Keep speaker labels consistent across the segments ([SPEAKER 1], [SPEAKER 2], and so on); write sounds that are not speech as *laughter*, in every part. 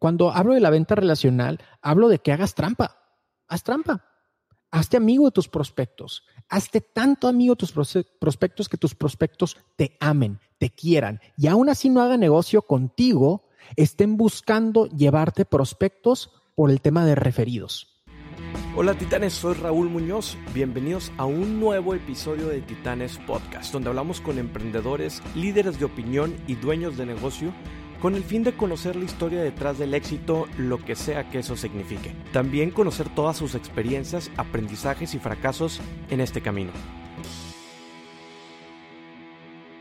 [SPEAKER 1] Cuando hablo de la venta relacional, hablo de que hagas trampa. Haz trampa. Hazte amigo de tus prospectos. Hazte tanto amigo de tus prospectos que tus prospectos te amen, te quieran y aún así no hagan negocio contigo, estén buscando llevarte prospectos por el tema de referidos.
[SPEAKER 2] Hola titanes, soy Raúl Muñoz. Bienvenidos a un nuevo episodio de Titanes Podcast, donde hablamos con emprendedores, líderes de opinión y dueños de negocio con el fin de conocer la historia detrás del éxito, lo que sea que eso signifique. También conocer todas sus experiencias, aprendizajes y fracasos en este camino.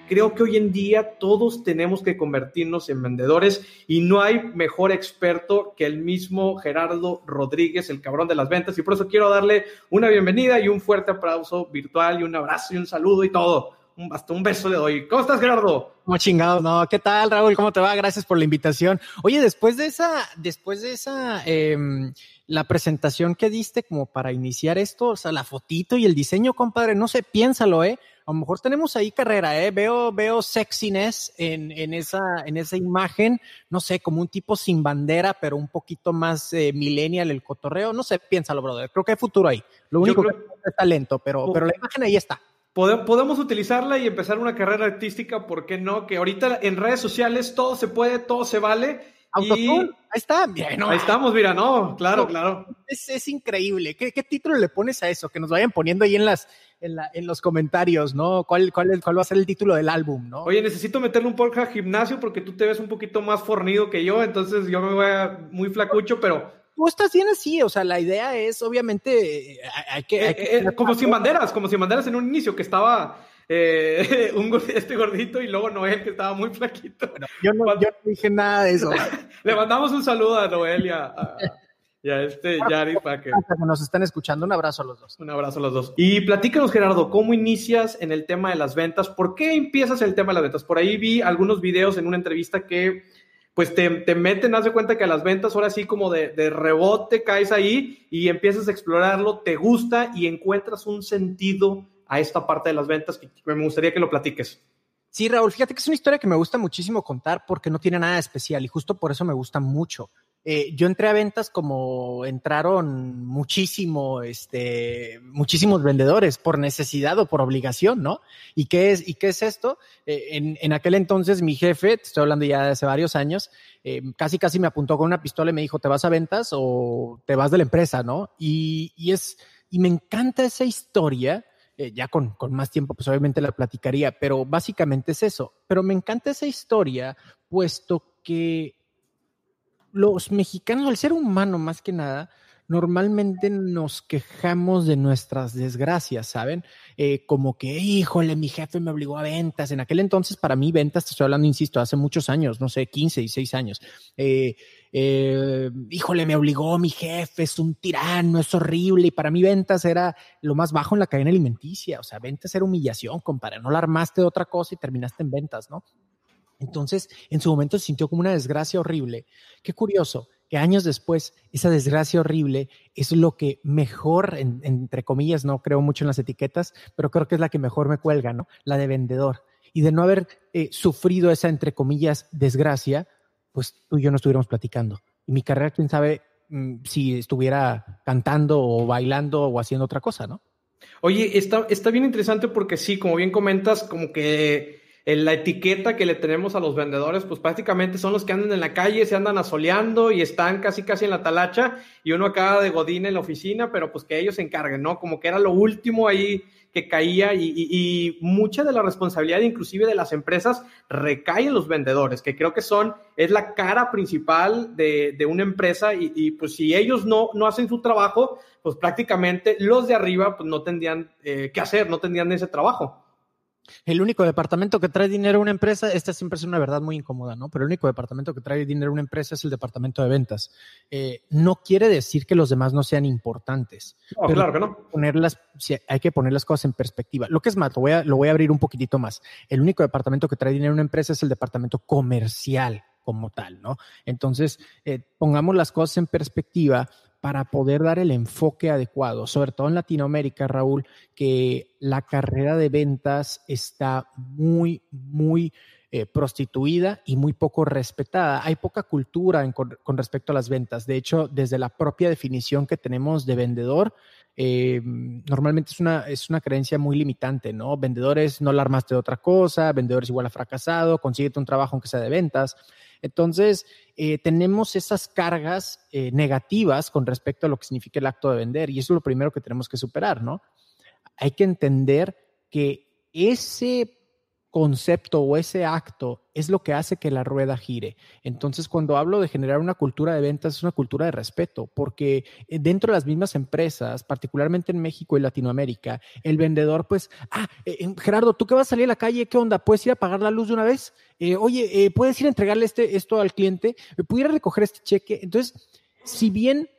[SPEAKER 2] Creo que hoy en día todos tenemos que convertirnos en vendedores y no hay mejor experto que el mismo Gerardo Rodríguez, el cabrón de las ventas. Y por eso quiero darle una bienvenida y un fuerte aplauso virtual y un abrazo y un saludo y todo un, hasta un beso le doy. ¿Cómo estás, Gerardo?
[SPEAKER 1] Como chingado, no. ¿Qué tal, Raúl? ¿Cómo te va? Gracias por la invitación. Oye, después de esa, después de esa, em, la presentación que diste como para iniciar esto, o sea, la fotito y el diseño, compadre, no sé, piénsalo, ¿eh? A lo mejor tenemos ahí carrera, ¿eh? Veo, veo sexiness en, en, esa, en esa imagen, no sé, como un tipo sin bandera, pero un poquito más eh, millennial el cotorreo, no sé, piénsalo, brother. Creo que hay futuro ahí. Lo único que es talento, pero, pero la imagen ahí está
[SPEAKER 2] podemos utilizarla y empezar una carrera artística, ¿por qué no? Que ahorita en redes sociales todo se puede, todo se vale.
[SPEAKER 1] Y... Ahí está, bien,
[SPEAKER 2] Ahí estamos, mira, no, claro, claro.
[SPEAKER 1] Es, increíble. ¿Qué, título le pones a eso? Que nos vayan poniendo ahí en las, en, la, en los comentarios, ¿no? ¿Cuál, cuál, ¿Cuál va a ser el título del álbum, no?
[SPEAKER 2] Oye, necesito meterle un poco a gimnasio porque tú te ves un poquito más fornido que yo, entonces yo me voy a muy flacucho, pero
[SPEAKER 1] tú estás bien así, o sea, la idea es obviamente, eh, hay que...
[SPEAKER 2] Eh, eh, como sin banderas, como sin banderas en un inicio, que estaba *laughs* un, este gordito y luego Noel, que estaba muy flaquito.
[SPEAKER 1] yo, no, dije nada de eso. *laughs*
[SPEAKER 2] Le mandamos un saludo a Noel y a, este Yari para que...
[SPEAKER 1] nos están escuchando. Un abrazo a los dos.
[SPEAKER 2] Un abrazo a los dos. Y platícanos, Gerardo, ¿cómo inicias en el tema de las ventas? ¿Por qué empiezas el tema de las ventas? Por ahí vi algunos videos en una entrevista que pues te, te, meten, haz de cuenta que a las ventas ahora sí como de, de, rebote caes ahí y empiezas a explorarlo, te gusta y encuentras un sentido a esta parte de las ventas que me gustaría que lo platiques.
[SPEAKER 1] Sí, Raúl, fíjate que es una historia que me gusta muchísimo contar porque no tiene nada especial y justo por eso me gusta mucho. Eh, yo entré a ventas como entraron muchísimo, este, muchísimos vendedores por necesidad o por obligación, ¿no? ¿Y qué es, y qué es esto? Eh, en, en, aquel entonces mi jefe, te estoy hablando ya de hace varios años, eh, casi casi me apuntó con una pistola y me dijo, ¿te vas a ventas o te vas de la empresa, no? Y, y es, y me encanta esa historia. ya con, con más tiempo, pues obviamente la platicaría, pero básicamente es eso. Pero me encanta esa historia, puesto que los mexicanos, al ser humano más que nada, normalmente nos quejamos de nuestras desgracias, ¿saben? Eh, como que, híjole, mi jefe me obligó a ventas. En aquel entonces, para mí, ventas, te estoy hablando, insisto, hace muchos años, no sé, 15 y 6 años. Eh, eh, híjole, me obligó mi jefe, es un tirano, es horrible. Y para mí, ventas era lo más bajo en la cadena alimenticia. O sea, ventas era humillación, compadre. No la armaste de otra cosa y terminaste en ventas, ¿no? Entonces, en su momento sintió como una desgracia horrible. Qué curioso que años después esa desgracia horrible es lo que mejor, entre comillas, no creo mucho en las etiquetas, pero creo que es la que mejor me cuelga, ¿no? La de vendedor. Y de no haber eh, sufrido esa, entre comillas, desgracia, pues tú y yo no estuviéramos platicando. Y mi carrera, quién sabe mm, si estuviera cantando o bailando o haciendo otra cosa, ¿no?
[SPEAKER 2] Oye, está, está bien interesante porque sí, como bien comentas, como que la etiqueta que le tenemos a los vendedores, pues prácticamente son los que andan en la calle, se andan asoleando y están casi casi en la talacha y uno acaba de godín en la oficina, pero pues que ellos se encarguen, ¿no? Como que era lo último ahí que caía y, mucha de la responsabilidad inclusive de las empresas recae en los vendedores, que creo que son, es la cara principal de, una empresa y, pues si ellos no, no hacen su trabajo, pues prácticamente los de arriba pues no tendrían eh, que hacer, no tendrían ese trabajo.
[SPEAKER 1] El único departamento que trae dinero a una empresa, esta siempre es una verdad muy incómoda, ¿no? Pero el único departamento que trae dinero a una empresa es el departamento de ventas. Eh, no quiere decir que los demás no sean importantes.
[SPEAKER 2] No, claro que no.
[SPEAKER 1] Ponerlas, hay que poner las cosas en perspectiva. Lo que es más, lo voy, a, lo voy a abrir un poquitito más. El único departamento que trae dinero a una empresa es el departamento comercial como tal, ¿no? Entonces, eh, pongamos las cosas en perspectiva para poder dar el enfoque adecuado, sobre todo en Latinoamérica, Raúl, que la carrera de ventas está muy, muy eh, prostituida y muy poco respetada. Hay poca cultura con, respecto a las ventas. De hecho, desde la propia definición que tenemos de vendedor, eh, normalmente es una, es una creencia muy limitante, ¿no? Vendedores no la armaste de otra cosa, vendedores igual a fracasado, consíguete un trabajo aunque sea de ventas. Entonces, eh, tenemos esas cargas negativas con respecto a lo que significa el acto de vender y eso es lo primero que tenemos que superar, ¿no? Hay que entender que ese concepto o ese acto es lo que hace que la rueda gire. Entonces, cuando hablo de generar una cultura de ventas, es una cultura de respeto, porque eh, dentro de las mismas empresas, particularmente en México y Latinoamérica, el vendedor, pues, ah, eh, eh, Gerardo, tú que vas a salir a la calle, ¿qué onda? ¿Puedes ir a pagar la luz de una vez? oye, ¿puedes ir a entregarle este, esto al cliente? ¿Pudiera recoger este cheque? Entonces, si bien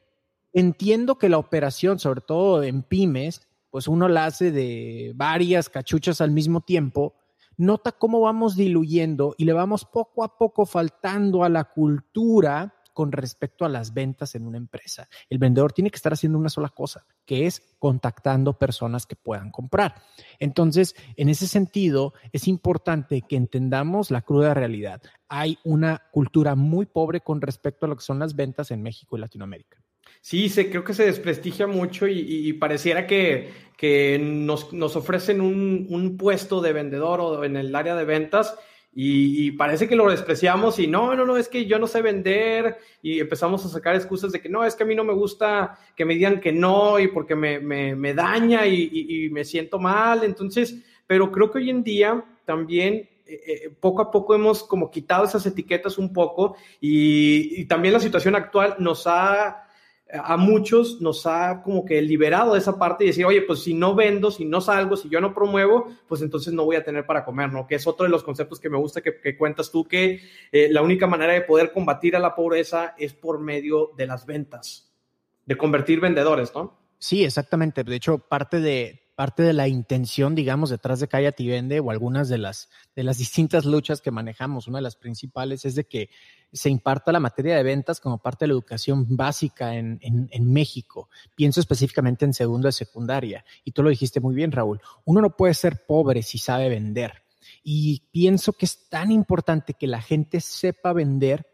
[SPEAKER 1] entiendo que la operación, sobre todo en pymes, pues uno la hace de varias cachuchas al mismo tiempo, nota cómo vamos diluyendo y le vamos poco a poco faltando a la cultura con respecto a las ventas en una empresa. El vendedor tiene que estar haciendo una sola cosa, que es contactando personas que puedan comprar. Entonces, en ese sentido, es importante que entendamos la cruda realidad. Hay una cultura muy pobre con respecto a lo que son las ventas en México y Latinoamérica.
[SPEAKER 2] Sí, se, creo que se desprestigia mucho y, pareciera que, que nos, nos, ofrecen un, un, puesto de vendedor o en el área de ventas y, parece que lo despreciamos y no, no, no, es que yo no sé vender y empezamos a sacar excusas de que no, es que a mí no me gusta que me digan que no y porque me, me, me daña y, me siento mal. Entonces, pero creo que hoy en día también eh, eh, poco a poco hemos como quitado esas etiquetas un poco y, y también la situación actual nos ha a muchos nos ha como que liberado de esa parte y decir, oye, pues si no vendo, si no salgo, si yo no promuevo, pues entonces no voy a tener para comer, ¿no? Que es otro de los conceptos que me gusta que, cuentas tú, que eh, la única manera de poder combatir a la pobreza es por medio de las ventas, de convertir vendedores, ¿no?
[SPEAKER 1] Sí, exactamente. De hecho, parte de, parte de la intención, digamos, detrás de Cállate y Vende o algunas de las, de las *laughs* distintas luchas que manejamos, una de las principales es de que se imparta la materia de ventas como parte de la educación básica en, en, México. Pienso específicamente en segundo de secundaria. Y tú lo dijiste muy bien, Raúl. Uno no puede ser pobre si sabe vender. Y pienso que es tan importante que la gente sepa vender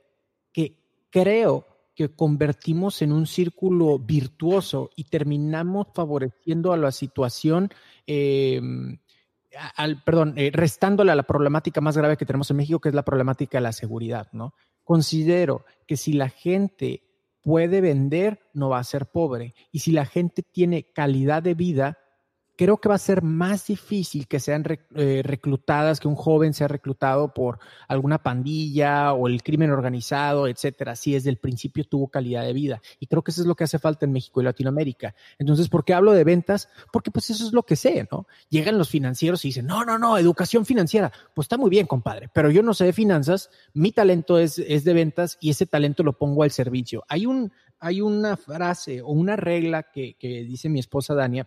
[SPEAKER 1] que creo que convertimos en un círculo virtuoso y terminamos favoreciendo a la situación, eh, al, perdón, eh, restándole a la problemática más grave que tenemos en México, que es la problemática de la seguridad, ¿no? Considero que si la gente puede vender, no va a ser pobre. Y si la gente tiene calidad de vida, creo que va a ser más difícil que sean eh, reclutadas, que un joven sea reclutado por alguna pandilla o el crimen organizado, etcétera, si desde el principio tuvo calidad de vida. Y creo que eso es lo que hace falta en México y Latinoamérica. Entonces, ¿por qué hablo de ventas? Porque pues eso es lo que sé, ¿no? Llegan los financieros y dicen, no, no, no, educación financiera. Pues está muy bien, compadre, pero yo no sé de finanzas, mi talento es, es de ventas y ese talento lo pongo al servicio. Hay un, hay una frase o una regla que, que dice mi esposa Dania,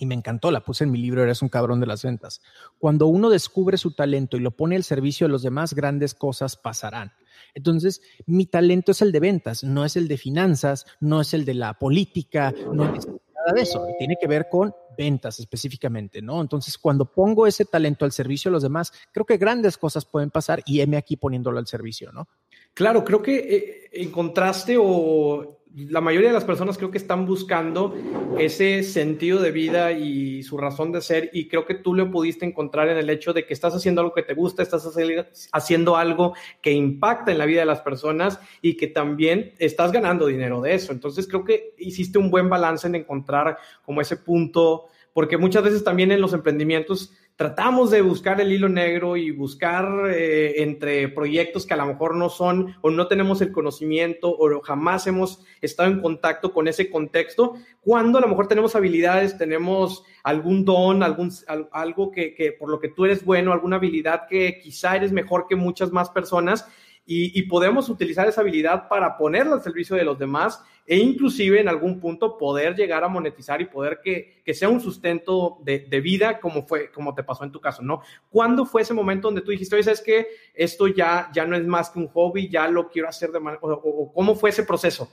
[SPEAKER 1] y me encantó, la puse en mi libro, eres un cabrón de las ventas. Cuando uno descubre su talento y lo pone al servicio de los demás, grandes cosas pasarán. Entonces, mi talento es el de ventas, no es el de finanzas, no es el de la política, no es nada de eso. Tiene que ver con ventas específicamente, ¿no? Entonces, cuando pongo ese talento al servicio de los demás, creo que grandes cosas pueden pasar y heme aquí poniéndolo al servicio, ¿no?
[SPEAKER 2] Claro, creo que eh, encontraste o la mayoría de las personas creo que están buscando ese sentido de vida y su razón de ser y creo que tú lo pudiste encontrar en el hecho de que estás haciendo algo que te gusta, estás haciendo algo que impacta en la vida de las personas y que también estás ganando dinero de eso. Entonces creo que hiciste un buen balance en encontrar como ese punto, porque muchas veces también en los emprendimientos tratamos de buscar el hilo negro y buscar eh, entre proyectos que a lo mejor no son o no tenemos el conocimiento o jamás hemos estado en contacto con ese contexto, cuando a lo mejor tenemos habilidades, tenemos algún don, algún, algo que, que por lo que tú eres bueno, alguna habilidad que quizá eres mejor que muchas más personas y, podemos utilizar esa habilidad para ponerla al servicio de los demás e inclusive en algún punto poder llegar a monetizar y poder que, que sea un sustento de, de, vida como fue, como te pasó en tu caso, ¿no? ¿Cuándo fue ese momento donde tú dijiste, oye, sabes que esto ya, ya no es más que un hobby, ya lo quiero hacer de manera, o, cómo fue ese proceso?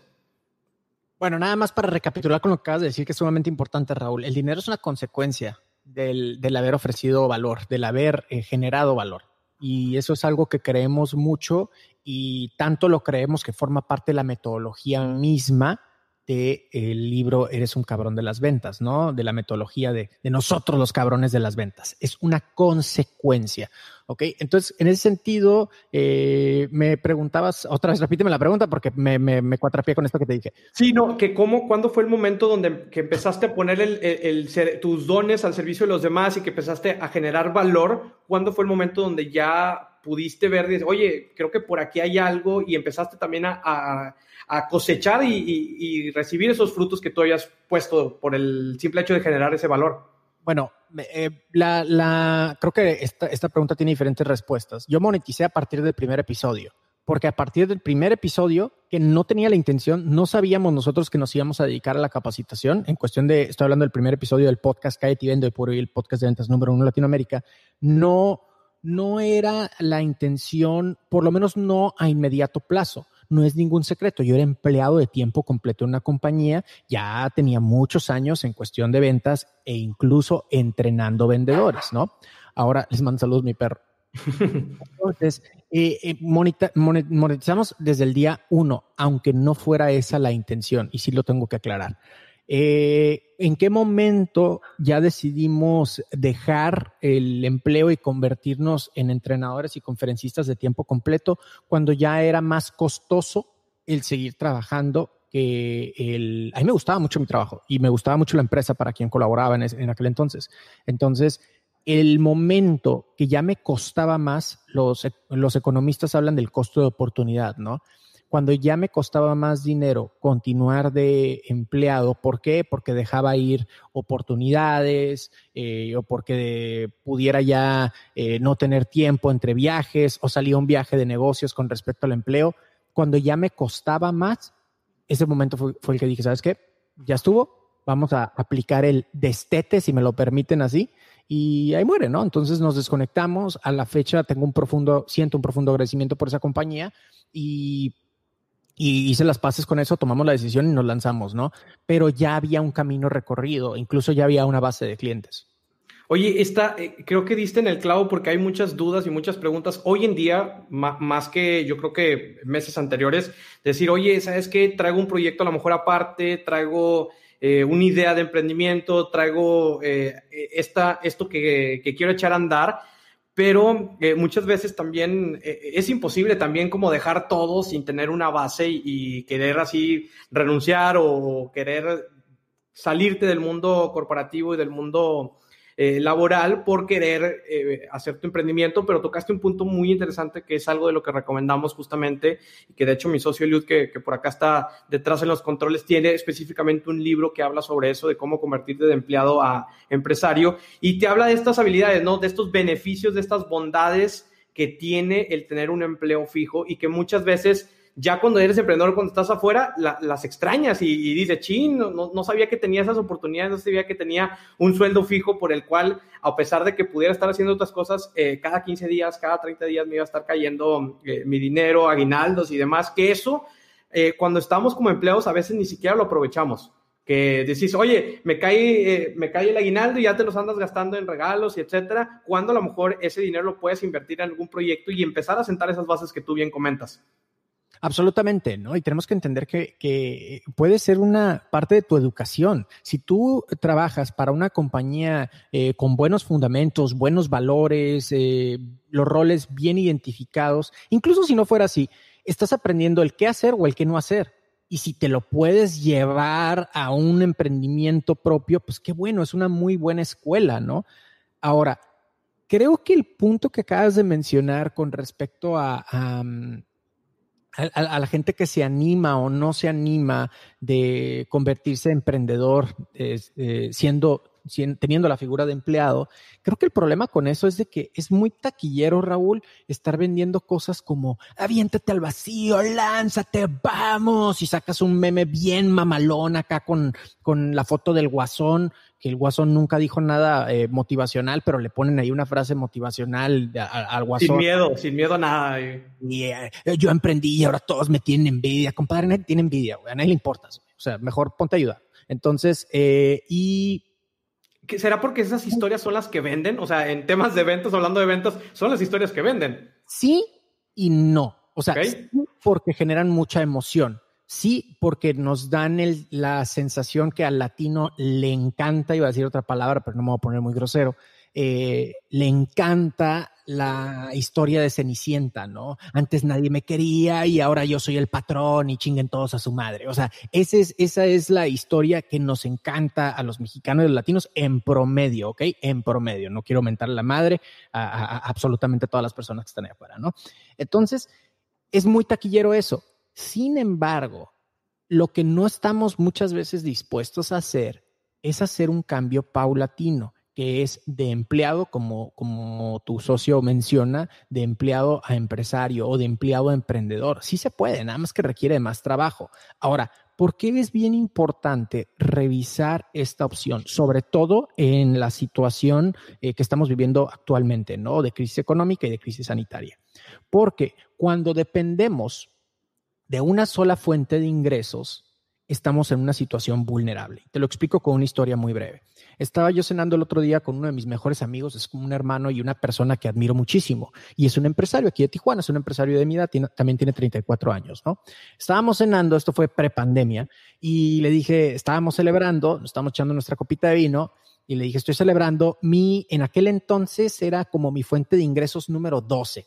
[SPEAKER 1] Bueno, nada más para recapitular con lo que acabas de decir, que es sumamente importante, Raúl. El dinero es una consecuencia del, del haber ofrecido valor, del haber eh, generado valor. Y eso es algo que creemos mucho y tanto lo creemos que forma parte de la metodología misma de el libro Eres un cabrón de las ventas, ¿no? De la metodología de, de, nosotros los cabrones de las ventas. Es una consecuencia, ¿ok? Entonces, en ese sentido, eh, me preguntabas, otra vez repíteme la pregunta porque me, me, cuatrapié con esto que te dije.
[SPEAKER 2] Sí, no, que cómo, ¿cuándo fue el momento donde que empezaste a poner tus dones al servicio de los demás y que empezaste a generar valor? ¿Cuándo fue el momento donde ya pudiste ver, oye, creo que por aquí hay algo y empezaste también a, a a cosechar y, y, y, recibir esos frutos que tú hayas puesto por el simple hecho de generar ese valor?
[SPEAKER 1] Bueno, eh, la, la, creo que esta, esta pregunta tiene diferentes respuestas. Yo moneticé a partir del primer episodio, porque a partir del primer episodio, que no tenía la intención, no sabíamos nosotros que nos íbamos a dedicar a la capacitación. En cuestión de, estoy hablando del primer episodio del podcast Cállate y Vendo, y el podcast de ventas número uno en Latinoamérica, no, no era la intención, por lo menos no a inmediato plazo no es ningún secreto. Yo era empleado de tiempo completo en una compañía, ya tenía muchos años en cuestión de ventas e incluso entrenando vendedores, ¿no? Ahora les mando saludos mi perro. *laughs* Entonces, eh, eh, monetizamos desde el día uno, aunque no fuera esa la intención, y sí lo tengo que aclarar. Eh, ¿En qué momento ya decidimos dejar el empleo y convertirnos en entrenadores y conferencistas de tiempo completo cuando ya era más costoso el seguir trabajando que el... A mí me gustaba mucho mi trabajo y me gustaba mucho la empresa para quien colaboraba en, en aquel entonces. Entonces, el momento que ya me costaba más, los, los economistas hablan del costo de oportunidad, ¿no? Cuando ya me costaba más dinero continuar de empleado. ¿Por qué? Porque dejaba ir oportunidades eh, o porque pudiera ya eh, no tener tiempo entre viajes o salía un viaje de negocios con respecto al empleo. Cuando ya me costaba más, ese momento fue, fue el que dije, ¿sabes qué? Ya estuvo, vamos a aplicar el destete, si me lo permiten así, y ahí muere, ¿no? Entonces nos desconectamos. A la fecha tengo un profundo, siento un profundo agradecimiento por esa compañía y y hice las paces con eso, tomamos la decisión y nos lanzamos, ¿no? Pero ya había un camino recorrido, incluso ya había una base de clientes.
[SPEAKER 2] Oye, esta, eh, creo que diste en el clavo porque hay muchas dudas y muchas preguntas. Hoy en día, más que yo creo que meses anteriores, decir, oye, ¿sabes qué? Traigo un proyecto a lo mejor aparte, traigo eh, una idea de emprendimiento, traigo eh, esta, esto que, que quiero echar a andar pero eh, muchas veces también eh, es imposible también como dejar todo sin tener una base y, querer así renunciar o querer salirte del mundo corporativo y del mundo eh, laboral por querer eh, hacer tu emprendimiento, pero tocaste un punto muy interesante que es algo de lo que recomendamos justamente y que de hecho mi socio Eliud, que, que por acá está detrás en los controles, tiene específicamente un libro que habla sobre eso, de cómo convertirte de empleado a empresario y te habla de estas habilidades, ¿no? De estos beneficios, de estas bondades que tiene el tener un empleo fijo y que muchas veces ya cuando eres emprendedor, cuando estás afuera, las extrañas y, y dices, chin, no, no, sabía que tenía esas oportunidades, no sabía que tenía un sueldo fijo por el cual, a pesar de que pudiera estar haciendo otras cosas, eh, cada 15 días, cada 30 días me iba a estar cayendo eh, mi dinero, aguinaldos y demás, que eso, eh, cuando estamos como empleados, a veces ni siquiera lo aprovechamos. Que decís, oye, me cae, me cae el aguinaldo y ya te los andas gastando en regalos y etcétera, cuando a lo mejor ese dinero lo puedes invertir en algún proyecto y empezar a sentar esas bases que tú bien comentas.
[SPEAKER 1] Absolutamente, ¿no? Y tenemos que entender que, puede ser una parte de tu educación. Si tú trabajas para una compañía eh, con buenos fundamentos, buenos valores, eh, los roles bien identificados, incluso si no fuera así, estás aprendiendo el qué hacer o el qué no hacer. Y si te lo puedes llevar a un emprendimiento propio, pues qué bueno, es una muy buena escuela, ¿no? Ahora, creo que el punto que acabas de mencionar con respecto a a, la gente que se anima o no se anima de convertirse en emprendedor eh, siendo, teniendo la figura de empleado, creo que el problema con eso es de que es muy taquillero, Raúl, estar vendiendo cosas como aviéntate al vacío, lánzate, vamos, y sacas un meme bien mamalón acá con, con la foto del guasón que el Guasón nunca dijo nada eh, motivacional, pero le ponen ahí una frase motivacional al Guasón.
[SPEAKER 2] Sin miedo, sin miedo a nada.
[SPEAKER 1] Y, eh, yo emprendí y ahora todos me tienen envidia. Compadre, nadie tiene envidia, güey. A nadie le importa. O sea, mejor ponte a ayudar. Entonces, eh, y
[SPEAKER 2] ¿Será porque esas historias son las que venden? O sea, en temas de ventas, hablando de ventas, son las historias que venden.
[SPEAKER 1] Sí y no. O sea, sí porque generan mucha emoción. Sí, porque nos dan la sensación que al latino le encanta, iba a decir otra palabra, pero no me voy a poner muy grosero, eh, le encanta la historia de Cenicienta, ¿no? Antes nadie me quería y ahora yo soy el patrón y chinguen todos a su madre. O sea, esa es, esa es la historia que nos encanta a los mexicanos y los latinos en promedio, ¿ok? En promedio. No quiero aumentar la madre a, a absolutamente todas las personas que están ahí afuera, ¿no? Entonces, es muy taquillero eso. Sin embargo, lo que no estamos muchas veces dispuestos a hacer es hacer un cambio paulatino que es de empleado, como, como tu socio menciona, de empleado a empresario o de empleado a emprendedor. Sí se puede, nada más que requiere más trabajo. Ahora, ¿por qué es bien importante revisar esta opción? Sobre todo en la situación eh, que estamos viviendo actualmente, ¿no? De crisis económica y de crisis sanitaria. Porque cuando dependemos de una sola fuente de ingresos, estamos en una situación vulnerable. Te lo explico con una historia muy breve. Estaba yo cenando el otro día con uno de mis mejores amigos, es como un hermano y una persona que admiro muchísimo. Y es un empresario aquí de Tijuana, es un empresario de mi edad, también tiene 34 años, ¿no? Estábamos cenando, esto fue prepandemia, y le dije, estábamos celebrando, estábamos echando nuestra copita de vino, y le dije, estoy celebrando mi, en aquel entonces era como mi fuente de ingresos número 12.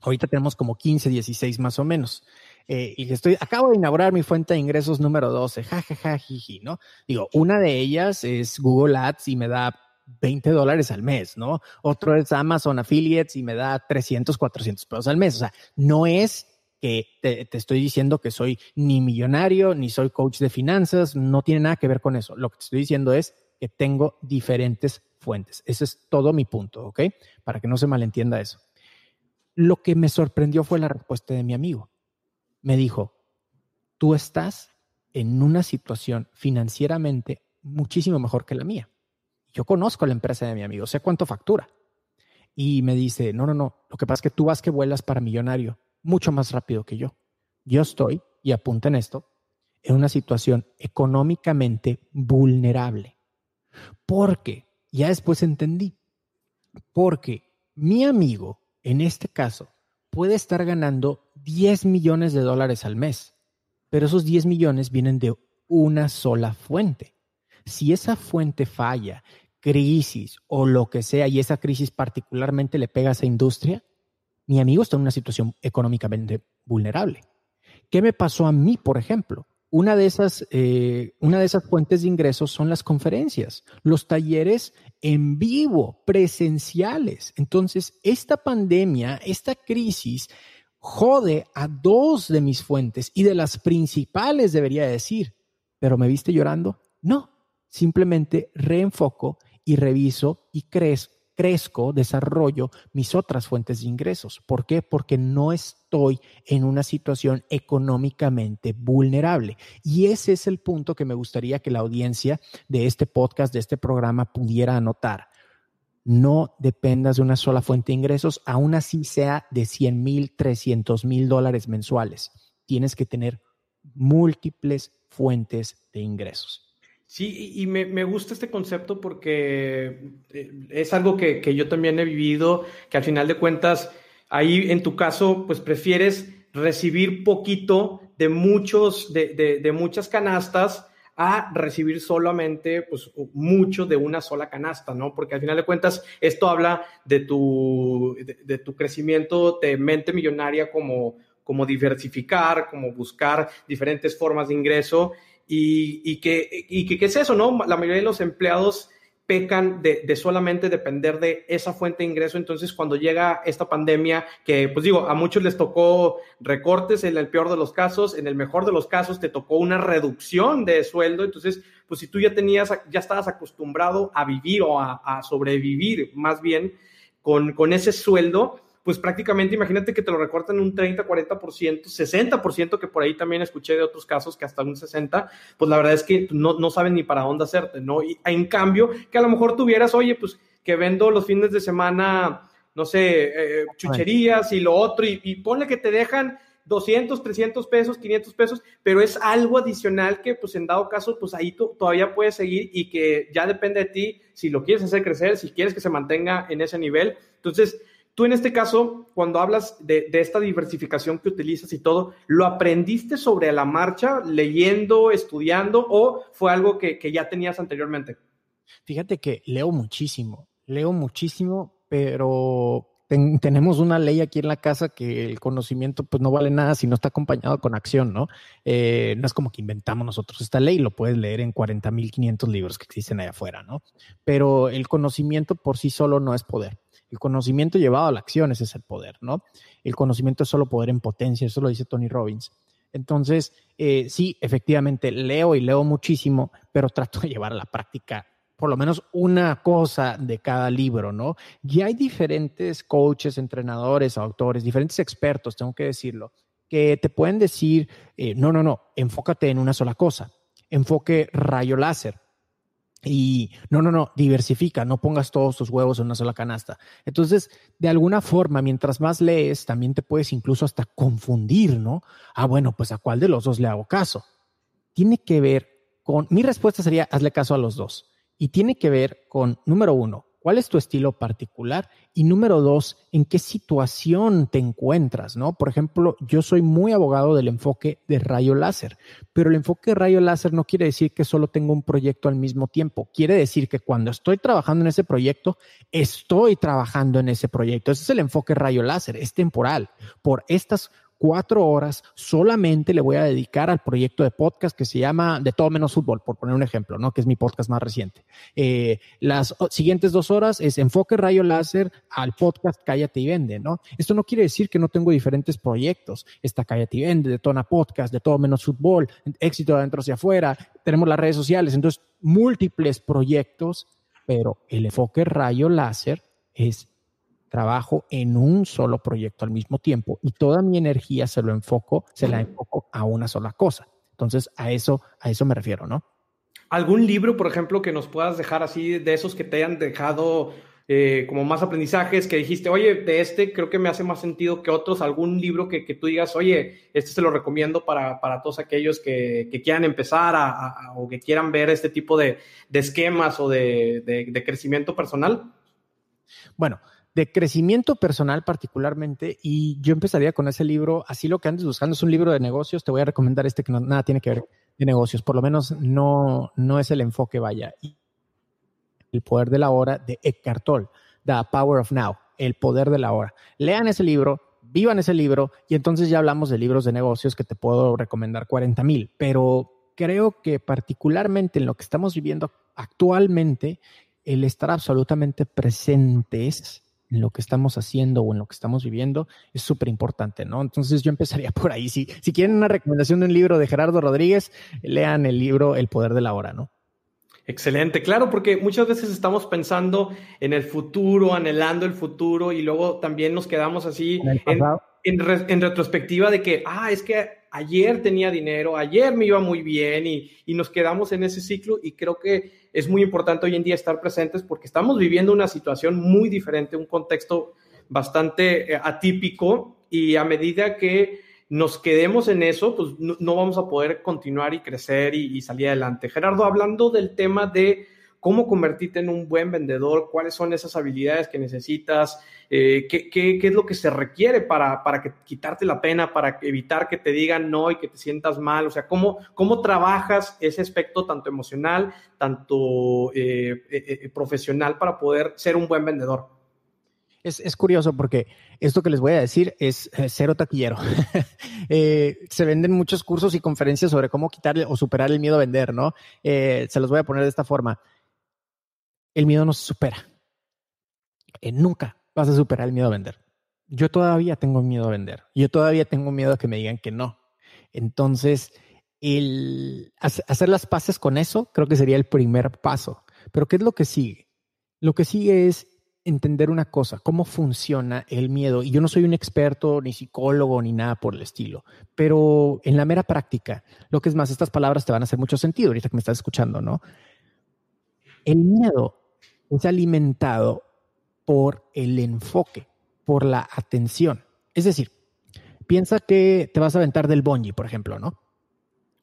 [SPEAKER 1] Ahorita tenemos como 15, 16 más o menos. Eh, y estoy, acabo de inaugurar mi fuente de ingresos número 12, jajaja, jiji, ¿no? Digo, una de ellas es Google Ads y me da 20 dólares al mes, ¿no? Otro es Amazon Affiliates y me da 300, 400 pesos al mes. O sea, no es que te, te, estoy diciendo que soy ni millonario, ni soy coach de finanzas, no tiene nada que ver con eso. Lo que te estoy diciendo es que tengo diferentes fuentes. Ese es todo mi punto, ¿ok? Para que no se malentienda eso. Lo que me sorprendió fue la respuesta de mi amigo me dijo, tú estás en una situación financieramente muchísimo mejor que la mía. Yo conozco la empresa de mi amigo, sé cuánto factura. Y me dice, no, no, no, lo que pasa es que tú vas que vuelas para millonario mucho más rápido que yo. Yo estoy, y apunten esto, en una situación económicamente vulnerable. Porque, ya después entendí, porque mi amigo, en este caso, puede estar ganando 10 millones de dólares al mes, pero esos 10 millones vienen de una sola fuente. Si esa fuente falla, crisis o lo que sea, y esa crisis particularmente le pega a esa industria, mi amigo está en una situación económicamente vulnerable. ¿Qué me pasó a mí, por ejemplo? Una de esas, eh, una de esas fuentes de ingresos son las conferencias, los talleres en vivo, presenciales. Entonces, esta pandemia, esta crisis, jode a dos de mis fuentes y de las principales, debería decir. Pero ¿me viste llorando? No, simplemente reenfoco y reviso y crezco crezco, desarrollo mis otras fuentes de ingresos. ¿Por qué? Porque no estoy en una situación económicamente vulnerable. Y ese es el punto que me gustaría que la audiencia de este podcast, de este programa, pudiera anotar. No dependas de una sola fuente de ingresos, aún así sea de 100 mil, 300 mil dólares mensuales. Tienes que tener múltiples fuentes de ingresos.
[SPEAKER 2] Sí, y me, me, gusta este concepto porque eh, es algo que, que, yo también he vivido, que al final de cuentas, ahí en tu caso, pues prefieres recibir poquito de muchos, de, de, de muchas canastas a recibir solamente pues mucho de una sola canasta, ¿no? Porque al final de cuentas esto habla de tu, de, tu crecimiento de mente millonaria como, como diversificar, como buscar diferentes formas de ingreso y, y, que, y que, ¿qué es eso, no? La mayoría de los empleados pecan de, de, solamente depender de esa fuente de ingreso. Entonces, cuando llega esta pandemia, que pues digo, a muchos les tocó recortes en el peor de los casos, en el mejor de los casos te tocó una reducción de sueldo. Entonces, pues si tú ya tenías, ya estabas acostumbrado a vivir o a, a sobrevivir más bien con, con ese sueldo, pues prácticamente imagínate que te lo recortan un 30, 40%, 60%, que por ahí también escuché de otros casos que hasta un 60%, pues la verdad es que no, no saben ni para dónde hacerte, ¿no? Y en cambio, que a lo mejor tuvieras, oye, pues que vendo los fines de semana, no sé, eh, chucherías y lo otro, y, y ponle que te dejan 200, 300 pesos, 500 pesos, pero es algo adicional que pues en dado caso pues ahí tú todavía puedes seguir y que ya depende de ti si lo quieres hacer crecer, si quieres que se mantenga en ese nivel. Entonces, tú en este caso, cuando hablas de, esta diversificación que utilizas y todo, ¿lo aprendiste sobre la marcha, leyendo, estudiando o fue algo que, ya tenías anteriormente?
[SPEAKER 1] Fíjate que leo muchísimo, leo muchísimo, pero tenemos una ley aquí en la casa que el conocimiento pues no vale nada si no está acompañado con acción, ¿no? Eh, no es como que inventamos nosotros esta ley, lo puedes leer en 40.500 libros que existen allá afuera, ¿no? Pero el conocimiento por sí solo no es poder. El conocimiento llevado a la acción ese es el poder, ¿no? El conocimiento es solo poder en potencia, eso lo dice Tony Robbins. Entonces, eh, sí, efectivamente, leo y leo muchísimo, pero trato de llevar a la práctica por lo menos una cosa de cada libro, ¿no? Y hay diferentes coaches, entrenadores, autores, diferentes expertos, tengo que decirlo, que te pueden decir, eh, no, no, no, enfócate en una sola cosa, enfoque rayo láser. Y no, no, no, diversifica, no pongas todos tus huevos en una sola canasta. Entonces, de alguna forma, mientras más lees, también te puedes incluso hasta confundir, ¿no? Ah, bueno, pues a cuál de los dos le hago caso. Tiene que ver con, mi respuesta sería, hazle caso a los dos y tiene que ver con, número uno, cuál es tu estilo particular y número dos, en qué situación te encuentras, ¿no? Por ejemplo, yo soy muy abogado del enfoque de rayo láser, pero el enfoque de rayo láser no quiere decir que solo tengo un proyecto al mismo tiempo. Quiere decir que cuando estoy trabajando en ese proyecto, estoy trabajando en ese proyecto. Ese es el enfoque rayo láser, es temporal. Por estas cuatro horas solamente le voy a dedicar al proyecto de podcast que se llama De todo menos fútbol, por poner un ejemplo, ¿no? Que es mi podcast más reciente. Eh, las siguientes dos horas es enfoque rayo láser al podcast Cállate y Vende, ¿no? Esto no quiere decir que no tengo diferentes proyectos. Está Cállate y Vende, de Tona Podcast, de todo menos fútbol, éxito de adentro hacia afuera, tenemos las redes sociales, entonces múltiples proyectos, pero el enfoque rayo láser es trabajo en un solo proyecto al mismo tiempo y toda mi energía se lo enfoco, se la enfoco a una sola cosa. Entonces, a eso, a eso me refiero, ¿no?
[SPEAKER 2] ¿Algún libro, por ejemplo, que nos puedas dejar así, de esos que te hayan dejado eh, como más aprendizajes, que dijiste, oye, de este creo que me hace más sentido que otros, algún libro que, que tú digas, oye, este se lo recomiendo para, para todos aquellos que, que quieran empezar a, o que quieran ver este tipo de, de esquemas o de, de, de crecimiento personal?
[SPEAKER 1] Bueno, de crecimiento personal particularmente y yo empezaría con ese libro, así lo que andes buscando es un libro de negocios, te voy a recomendar este que nada tiene que ver de negocios, por lo menos no, no es el enfoque, vaya. El poder de la hora de Eckhart Tolle, The Power of Now, el poder de la hora. Lean ese libro, vivan ese libro y entonces ya hablamos de libros de negocios que te puedo recomendar 40 mil, pero creo que particularmente en lo que estamos viviendo actualmente, el estar absolutamente presentes en lo que estamos haciendo o en lo que estamos viviendo es súper importante, ¿no? Entonces yo empezaría por ahí. Si, si quieren una recomendación de un libro de Gerardo Rodríguez, lean el libro El Poder de la Hora, ¿no?
[SPEAKER 2] Excelente, claro, porque muchas veces estamos pensando en el futuro, anhelando el futuro y luego también nos quedamos así en, en, retrospectiva de que, ah, es que ayer tenía dinero, ayer me iba muy bien y, y nos quedamos en ese ciclo y creo que es muy importante hoy en día estar presentes porque estamos viviendo una situación muy diferente, un contexto bastante eh, atípico y a medida que nos quedemos en eso, pues no, vamos a poder continuar y crecer y, salir adelante. Gerardo, hablando del tema de cómo convertirte en un buen vendedor, cuáles son esas habilidades que necesitas, eh, qué, qué, qué, es lo que se requiere para, para que, quitarte la pena, para evitar que te digan no y que te sientas mal, o sea, cómo, cómo trabajas ese aspecto tanto emocional, tanto eh, eh, profesional para poder ser un buen vendedor.
[SPEAKER 1] Es, es, curioso porque esto que les voy a decir es cero taquillero. *laughs* se venden muchos cursos y conferencias sobre cómo quitarle o superar el miedo a vender, ¿no? se los voy a poner de esta forma el miedo no se supera. Eh, nunca vas a superar el miedo a vender. Yo todavía tengo miedo a vender. Yo todavía tengo miedo a que me digan que no. Entonces, el hacer las paces con eso creo que sería el primer paso. Pero ¿qué es lo que sigue? Lo que sigue es entender una cosa, cómo funciona el miedo. Y yo no soy un experto, ni psicólogo, ni nada por el estilo, pero en la mera práctica, lo que es más, estas palabras te van a hacer mucho sentido ahorita que me estás escuchando, ¿no? El miedo es alimentado por el enfoque, por la atención. Es decir, Piensa que te vas a aventar del bungee, por ejemplo, ¿no?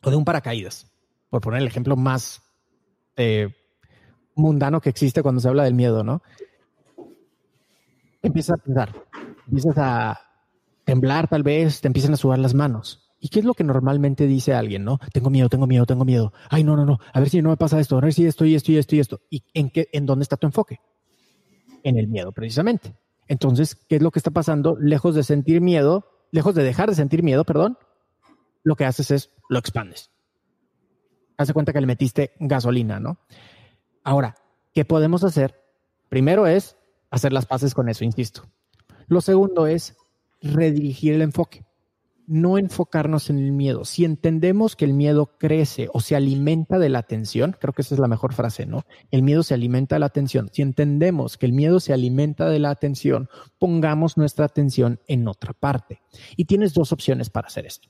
[SPEAKER 1] O de un paracaídas, por poner el ejemplo más eh, mundano que existe cuando se habla del miedo, ¿no? Empiezas a pensar, empiezas a temblar tal vez, te empiezan a sudar las manos. ¿Y qué es lo que normalmente dice alguien, no? Tengo miedo, tengo miedo, tengo miedo. Ay, no, no, no. A ver si no me pasa esto, a ver si esto y esto y esto y esto. ¿Y en qué, en dónde está tu enfoque? En el miedo, precisamente. Entonces, ¿qué es lo que está pasando? Lejos de sentir miedo, lejos de dejar de sentir miedo, perdón, lo que haces es lo expandes. Hace cuenta que le metiste gasolina, ¿no? Ahora, ¿qué podemos hacer? Primero es hacer las paces con eso, insisto. Lo segundo es redirigir el enfoque no enfocarnos en el miedo. Si entendemos que el miedo crece o se alimenta de la atención, creo que esa es la mejor frase, ¿no? El miedo se alimenta de la atención. Si entendemos que el miedo se alimenta de la atención, pongamos nuestra atención en otra parte. Y tienes dos opciones para hacer esto.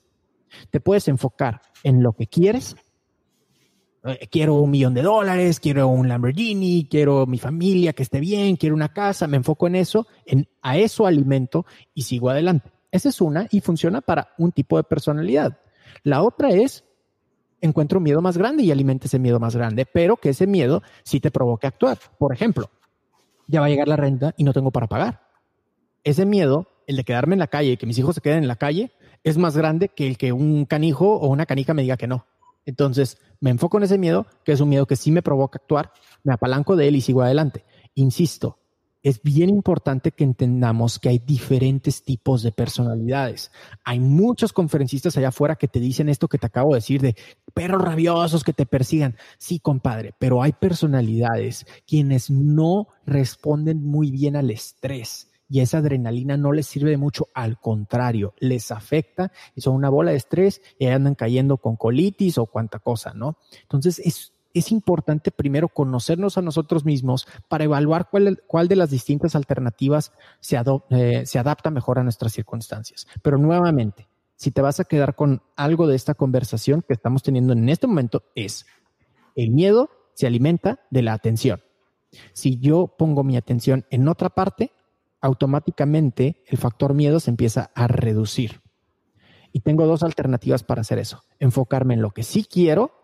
[SPEAKER 1] Te puedes enfocar en lo que quieres. Eh, quiero un millón de dólares, quiero un Lamborghini, quiero mi familia que esté bien, quiero una casa, me enfoco en eso, en, a eso alimento y sigo adelante esa es una y funciona para un tipo de personalidad. La otra es, encuentro un miedo más grande y alimente ese miedo más grande, pero que ese miedo sí te provoque actuar. Por ejemplo, ya va a llegar la renta y no tengo para pagar. Ese miedo, el de quedarme en la calle y que mis hijos se queden en la calle, es más grande que el que un canijo o una canica me diga que no. Entonces, me enfoco en ese miedo, que es un miedo que sí me provoca actuar, me apalanco de él y sigo adelante. Insisto, es bien importante que entendamos que hay diferentes tipos de personalidades. Hay muchos conferencistas allá afuera que te dicen esto que te acabo de decir de perros rabiosos que te persigan. Sí, compadre, pero hay personalidades quienes no responden muy bien al estrés y esa adrenalina no les sirve de mucho, al contrario, les afecta y son una bola de estrés y andan cayendo con colitis o cuanta cosa, ¿no? Entonces es es importante primero conocernos a nosotros mismos para evaluar cuál, de las distintas alternativas se, eh, se adapta mejor a nuestras circunstancias. Pero nuevamente, si te vas a quedar con algo de esta conversación que estamos teniendo en este momento, es el miedo se alimenta de la atención. Si yo pongo mi atención en otra parte, automáticamente el factor miedo se empieza a reducir. Y tengo dos alternativas para hacer eso. Enfocarme en lo que sí quiero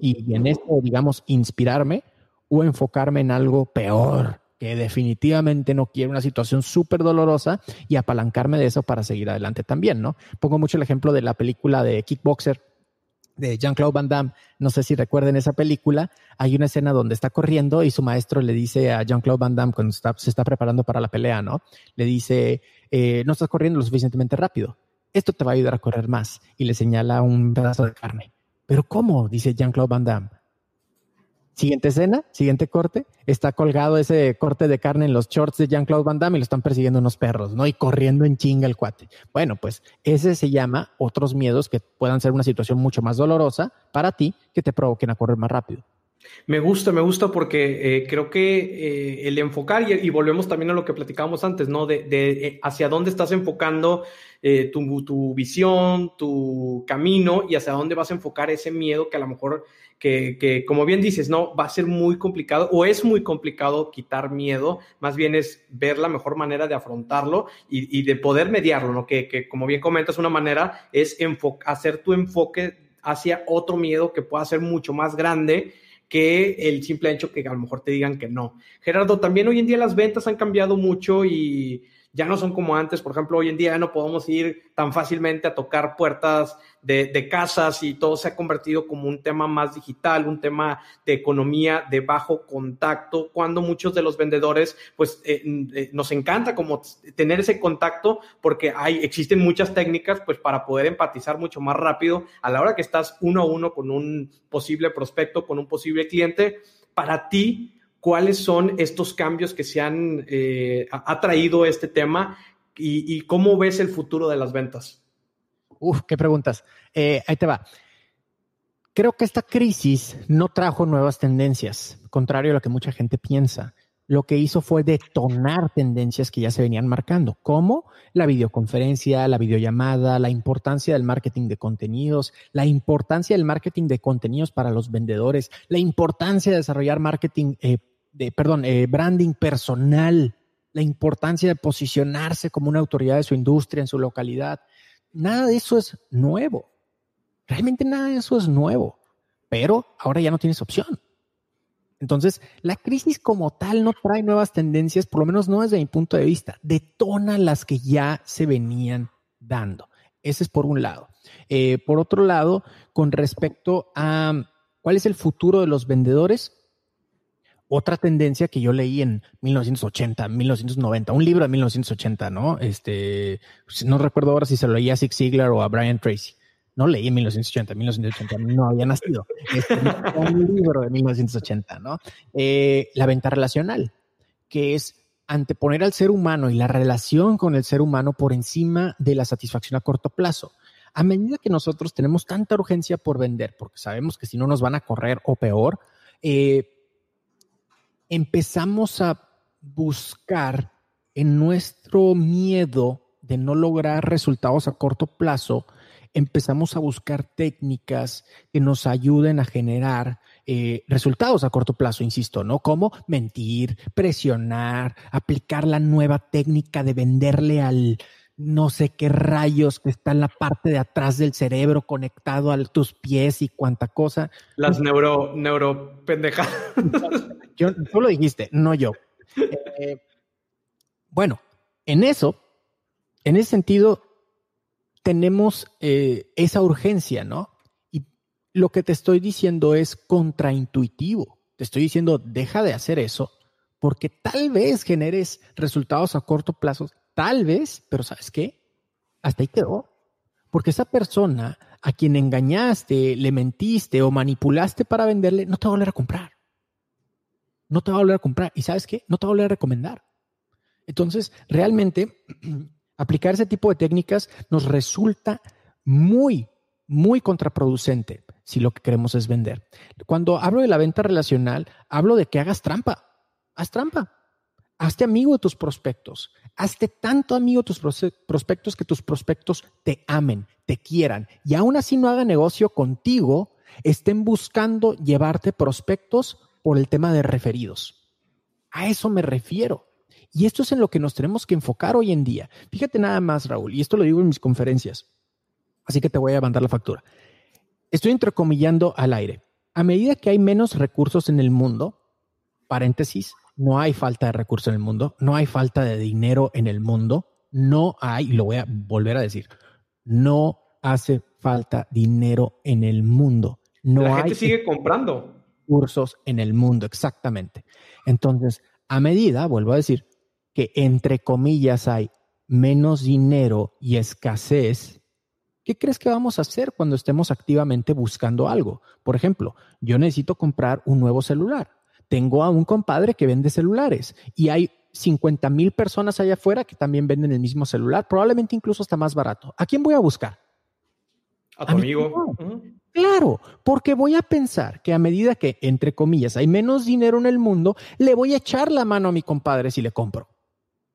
[SPEAKER 1] y en esto, digamos, inspirarme o enfocarme en algo peor, que definitivamente no quiero una situación súper dolorosa y apalancarme de eso para seguir adelante también, ¿no? Pongo mucho el ejemplo de la película de Kickboxer de Jean-Claude Van Damme. No sé si recuerden esa película. Hay una escena donde está corriendo y su maestro le dice a Jean-Claude Van Damme cuando se está preparando para la pelea, ¿no? Le dice, eh, no estás corriendo lo suficientemente rápido. Esto te va a ayudar a correr más. Y le señala un pedazo de carne. Pero ¿cómo? Dice Jean-Claude Van Damme. Siguiente escena, siguiente corte, está colgado ese corte de carne en los shorts de Jean-Claude Van Damme y lo están persiguiendo unos perros, ¿no? Y corriendo en chinga el cuate. Bueno, pues ese se llama otros miedos que puedan ser una situación mucho más dolorosa para ti que te provoquen a correr más rápido.
[SPEAKER 2] Me gusta, me gusta porque eh, creo que eh, el enfocar, y, volvemos también a lo que platicábamos antes, ¿no? De, eh, hacia dónde estás enfocando tu, visión, tu camino y hacia dónde vas a enfocar ese miedo que a lo mejor, que, como bien dices, ¿no? Va a ser muy complicado o es muy complicado quitar miedo, más bien es ver la mejor manera de afrontarlo y, de poder mediarlo, ¿no? Que, que, como bien comentas, una manera es hacer tu enfoque hacia otro miedo que pueda ser mucho más grande que el simple hecho que a lo mejor te digan que no. Gerardo, también hoy en día las ventas han cambiado mucho y ya no son como antes. Por ejemplo, hoy en día no podemos ir tan fácilmente a tocar puertas de, casas y todo se ha convertido como un tema más digital, un tema de economía de bajo contacto, cuando muchos de los vendedores, pues eh, eh, nos encanta como tener ese contacto porque hay, existen muchas técnicas pues para poder empatizar mucho más rápido a la hora que estás uno a uno con un posible prospecto, con un posible cliente. Para ti, ¿cuáles son estos cambios que se han eh, traído este tema y cómo ves el futuro de las ventas?
[SPEAKER 1] Uf, qué preguntas. Eh, ahí te va. Creo que esta crisis no trajo nuevas tendencias, contrario a lo que mucha gente piensa. Lo que hizo fue detonar tendencias que ya se venían marcando, como la videoconferencia, la videollamada, la importancia del marketing de contenidos, la importancia del marketing de contenidos para los vendedores, la importancia de desarrollar marketing, eh, de, perdón, eh, branding personal, la importancia de posicionarse como una autoridad de su industria en su localidad nada de eso es nuevo. Realmente nada de eso es nuevo, pero ahora ya no tienes opción. Entonces, la crisis como tal no trae nuevas tendencias, por lo menos no desde mi punto de vista, detona las que ya se venían dando. Ese es por un lado. Eh, por otro lado, con respecto a cuál es el futuro de los vendedores, otra tendencia que yo leí en 1980, 1990, un libro de 1980, ¿no? Este, no recuerdo ahora si se lo leía a Zig Ziglar o a Brian Tracy. No leí en 1980, 1980 no había nacido. Este, un libro de 1980, ¿no? Eh, la venta relacional, que es anteponer al ser humano y la relación con el ser humano por encima de la satisfacción a corto plazo. A medida que nosotros tenemos tanta urgencia por vender, porque sabemos que si no nos van a correr o peor, eh, empezamos a buscar en nuestro miedo de no lograr resultados a corto plazo, empezamos a buscar técnicas que nos ayuden a generar eh, resultados a corto plazo, insisto, ¿no? Como mentir, presionar, aplicar la nueva técnica de venderle al no sé qué rayos que está en la parte de atrás del cerebro conectado a tus pies y cuánta cosa.
[SPEAKER 2] Las neuro, neuro pendejadas. *laughs*
[SPEAKER 1] Yo, tú lo dijiste, no yo. Eh, bueno, en eso, en ese sentido, tenemos eh, esa urgencia, ¿no? Y lo que te estoy diciendo es contraintuitivo. Te estoy diciendo, deja de hacer eso, porque tal vez generes resultados a corto plazo Tal vez, pero ¿sabes qué? Hasta ahí quedó. Porque esa persona a quien engañaste, le mentiste o manipulaste para venderle, no te va a volver a comprar. No te va a volver a comprar. ¿Y sabes qué? No te va a volver a recomendar. Entonces, realmente, *clears throat* aplicar ese tipo de técnicas nos resulta muy, muy contraproducente si lo que queremos es vender. Cuando hablo de la venta relacional, hablo de que hagas trampa. Haz trampa. Hazte amigo de tus prospectos. Hazte tanto amigo de tus prospectos que tus prospectos te amen, te quieran y aún así no hagan negocio contigo, estén buscando llevarte prospectos por el tema de referidos. A eso me refiero. Y esto es en lo que nos tenemos que enfocar hoy en día. Fíjate nada más, Raúl, y esto lo digo en mis conferencias, así que te voy a mandar la factura. Estoy entrecomillando al aire. A medida que hay menos recursos en el mundo, paréntesis, no hay falta de recursos en el mundo, no hay falta de dinero en el mundo, no hay, y lo voy a volver a decir, no hace falta dinero en el mundo. No
[SPEAKER 2] La
[SPEAKER 1] gente
[SPEAKER 2] sigue comprando.
[SPEAKER 1] Recursos en el mundo, exactamente. Entonces, a medida, vuelvo a decir, que entre comillas hay menos dinero y escasez, ¿qué crees que vamos a hacer cuando estemos activamente buscando algo? Por ejemplo, yo necesito comprar un nuevo celular tengo a un compadre que vende celulares y hay 50 mil personas allá afuera que también venden el mismo celular, probablemente incluso está más barato. ¿A quién voy a buscar?
[SPEAKER 2] A tu amigo.
[SPEAKER 1] Claro, porque voy a pensar que a medida que, entre comillas, hay menos dinero en el mundo, le voy a echar la mano a mi compadre si le compro.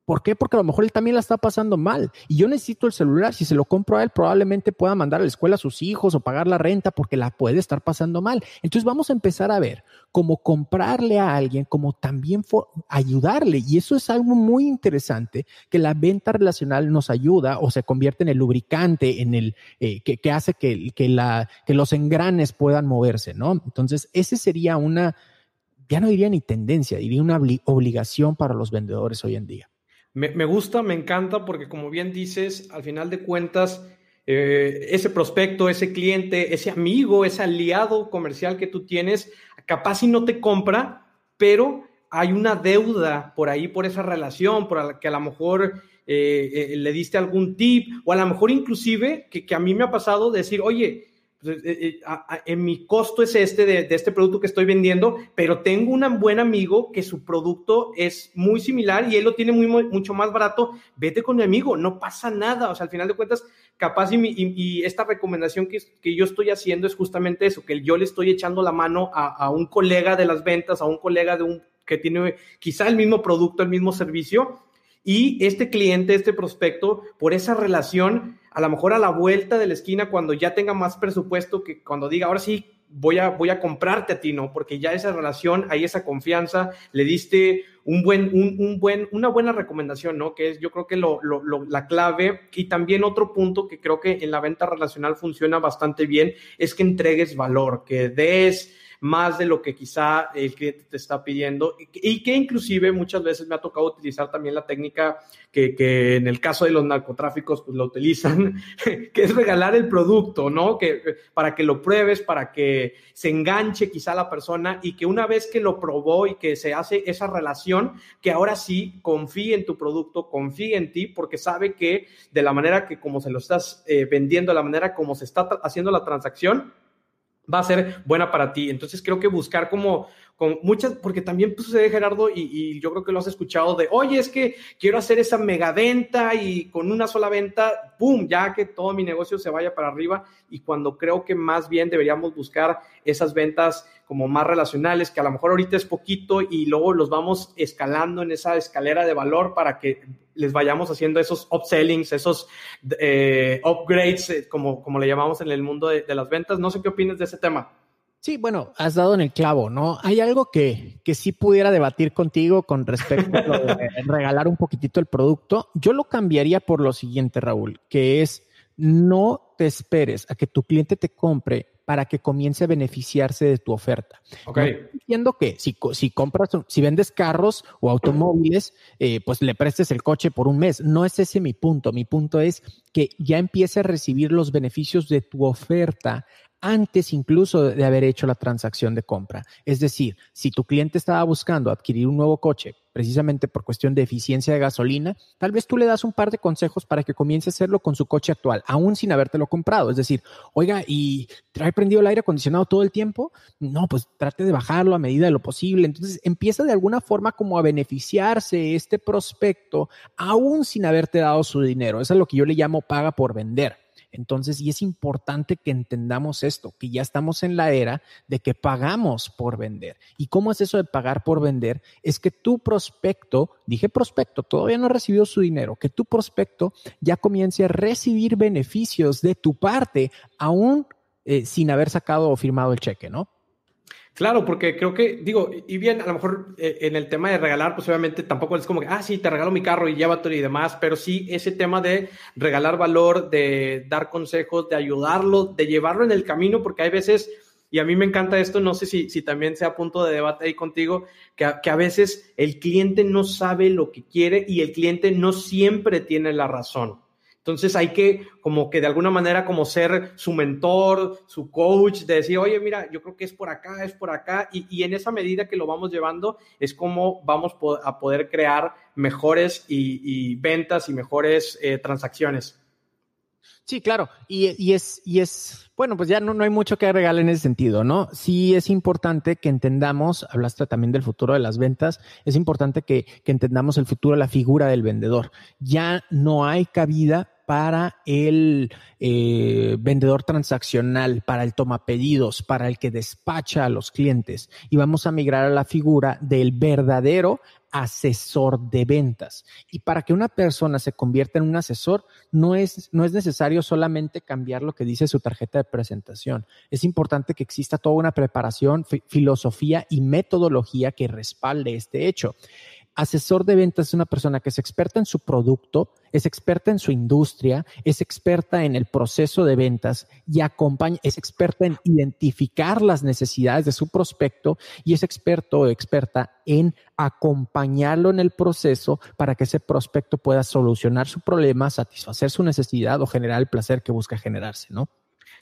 [SPEAKER 1] ¿Por qué? Porque a lo mejor él también la está pasando mal y yo necesito el celular. Si se lo compro a él, probablemente pueda mandar a la escuela a sus hijos o pagar la renta porque la puede estar pasando mal. Entonces vamos a empezar a ver cómo comprarle a alguien, como también ayudarle. Y eso es algo muy interesante que la venta relacional nos ayuda o se convierte en el lubricante, en el eh, que, hace que, que, los engranes puedan moverse, ¿no? Entonces, ese sería una, ya no diría ni tendencia, diría una obligación para los vendedores hoy en día.
[SPEAKER 2] Me, gusta, me encanta, porque como bien dices, al final de cuentas, eh, ese prospecto, ese cliente, ese amigo, ese aliado comercial que tú tienes, capaz si no te compra, pero hay una deuda por ahí, por esa relación, por la que a lo mejor eh, eh, le diste algún tip, o a lo mejor inclusive que, que a mí me ha pasado decir, oye, en mi costo es este de, este producto que estoy vendiendo, pero tengo un buen amigo que su producto es muy similar y él lo tiene muy, mucho más barato, vete con mi amigo, no pasa nada, o sea, al final de cuentas, capaz y, esta recomendación que, que, yo estoy haciendo es justamente eso, que yo le estoy echando la mano a, a un colega de las ventas, a un colega de un que tiene quizá el mismo producto, el mismo servicio, y este cliente, este prospecto, por esa relación, a lo mejor a la vuelta de la esquina, cuando ya tenga más presupuesto, que cuando diga, ahora sí, voy a, voy a comprarte a ti, ¿no? Porque ya esa relación, hay esa confianza, le diste un buen, un, buen, una buena recomendación, ¿no? Que es yo creo que lo, la clave y también otro punto que creo que en la venta relacional funciona bastante bien es que entregues valor, que des más de lo que quizá el cliente te está pidiendo y que inclusive muchas veces me ha tocado utilizar también la técnica que, que en el caso de los narcotráficos pues lo utilizan, *laughs* que es regalar el producto, ¿no? Que, para que lo pruebes, para que se enganche quizá la persona y que una vez que lo probó y que se hace esa relación, que ahora sí confíe en tu producto, confíe en ti, porque sabe que de la manera que como se lo estás eh, vendiendo, de la manera como se está haciendo la transacción, va a ser buena para ti. Entonces creo que buscar como con muchas, porque también pues, sucede Gerardo y, y, yo creo que lo has escuchado de, oye, es que quiero hacer esa mega venta y con una sola venta, ¡pum!, ya que todo mi negocio se vaya para arriba y cuando creo que más bien deberíamos buscar esas ventas como más relacionales, que a lo mejor ahorita es poquito y luego los vamos escalando en esa escalera de valor para que les vayamos haciendo esos upsellings, esos eh, upgrades, eh, como, como le llamamos en el mundo de, de las ventas. No sé qué opinas de ese tema.
[SPEAKER 1] Sí, bueno, has dado en el clavo, ¿no? Hay algo que, que sí pudiera debatir contigo con respecto a *laughs* regalar un poquitito el producto. Yo lo cambiaría por lo siguiente, Raúl, que es no te esperes a que tu cliente te compre para que comience a beneficiarse de tu oferta.
[SPEAKER 2] Ok.
[SPEAKER 1] Entiendo que si, si compras, si vendes carros o automóviles, eh, pues le prestes el coche por un mes. No es ese mi punto. Mi punto es que ya empiece a recibir los beneficios de tu oferta antes incluso de haber hecho la transacción de compra. Es decir, si tu cliente estaba buscando adquirir un nuevo coche precisamente por cuestión de eficiencia de gasolina, tal vez tú le das un par de consejos para que comience a hacerlo con su coche actual, aún sin habértelo comprado. Es decir, oiga, ¿y trae prendido el aire acondicionado todo el tiempo? No, pues trate de bajarlo a medida de lo posible. Entonces empieza de alguna forma como a beneficiarse este prospecto, aún sin haberte dado su dinero. Eso es lo que yo le llamo paga por vender. Entonces, y es importante que entendamos esto, que ya estamos en la era de que pagamos por vender. ¿Y cómo es eso de pagar por vender? Es que tu prospecto, dije prospecto, todavía no ha recibido su dinero, que tu prospecto ya comience a recibir beneficios de tu parte, aún eh, sin haber sacado o firmado el cheque, ¿no?
[SPEAKER 2] Claro, porque creo que, digo, y bien, a lo mejor eh, en el tema de regalar, pues obviamente tampoco es como que, ah, sí, te regalo mi carro y llévatelo y demás, pero sí ese tema de regalar valor, de dar consejos, de ayudarlo, de llevarlo en el camino, porque hay veces, y a mí me encanta esto, no sé si, si también sea punto de debate ahí contigo, que que a veces el cliente no sabe lo que quiere y el cliente no siempre tiene la razón. Entonces hay que como que de alguna manera como ser su mentor, su coach, de decir, oye, mira, yo creo que es por acá, es por acá, y, en esa medida que lo vamos llevando es como vamos a poder crear mejores y, ventas y mejores eh, transacciones.
[SPEAKER 1] Sí, claro, y, es, y es, bueno, pues ya no, no hay mucho que agregar en ese sentido, ¿no? Sí es importante que entendamos, hablaste también del futuro de las ventas, es importante que, que entendamos el futuro de la figura del vendedor. Ya no hay cabida para el eh, vendedor transaccional, para el toma pedidos, para el que despacha a los clientes. Y vamos a migrar a la figura del verdadero asesor de ventas. Y para que una persona se convierta en un asesor, no es, no es necesario solamente cambiar lo que dice su tarjeta de presentación. Es importante que exista toda una preparación, filosofía y metodología que respalde este hecho asesor de ventas es una persona que es experta en su producto, es experta en su industria, es experta en el proceso de ventas y acompaña, es experta en identificar las necesidades de su prospecto y es experto o experta en acompañarlo en el proceso para que ese prospecto pueda solucionar su problema, satisfacer su necesidad o generar el placer que busca generarse, ¿no?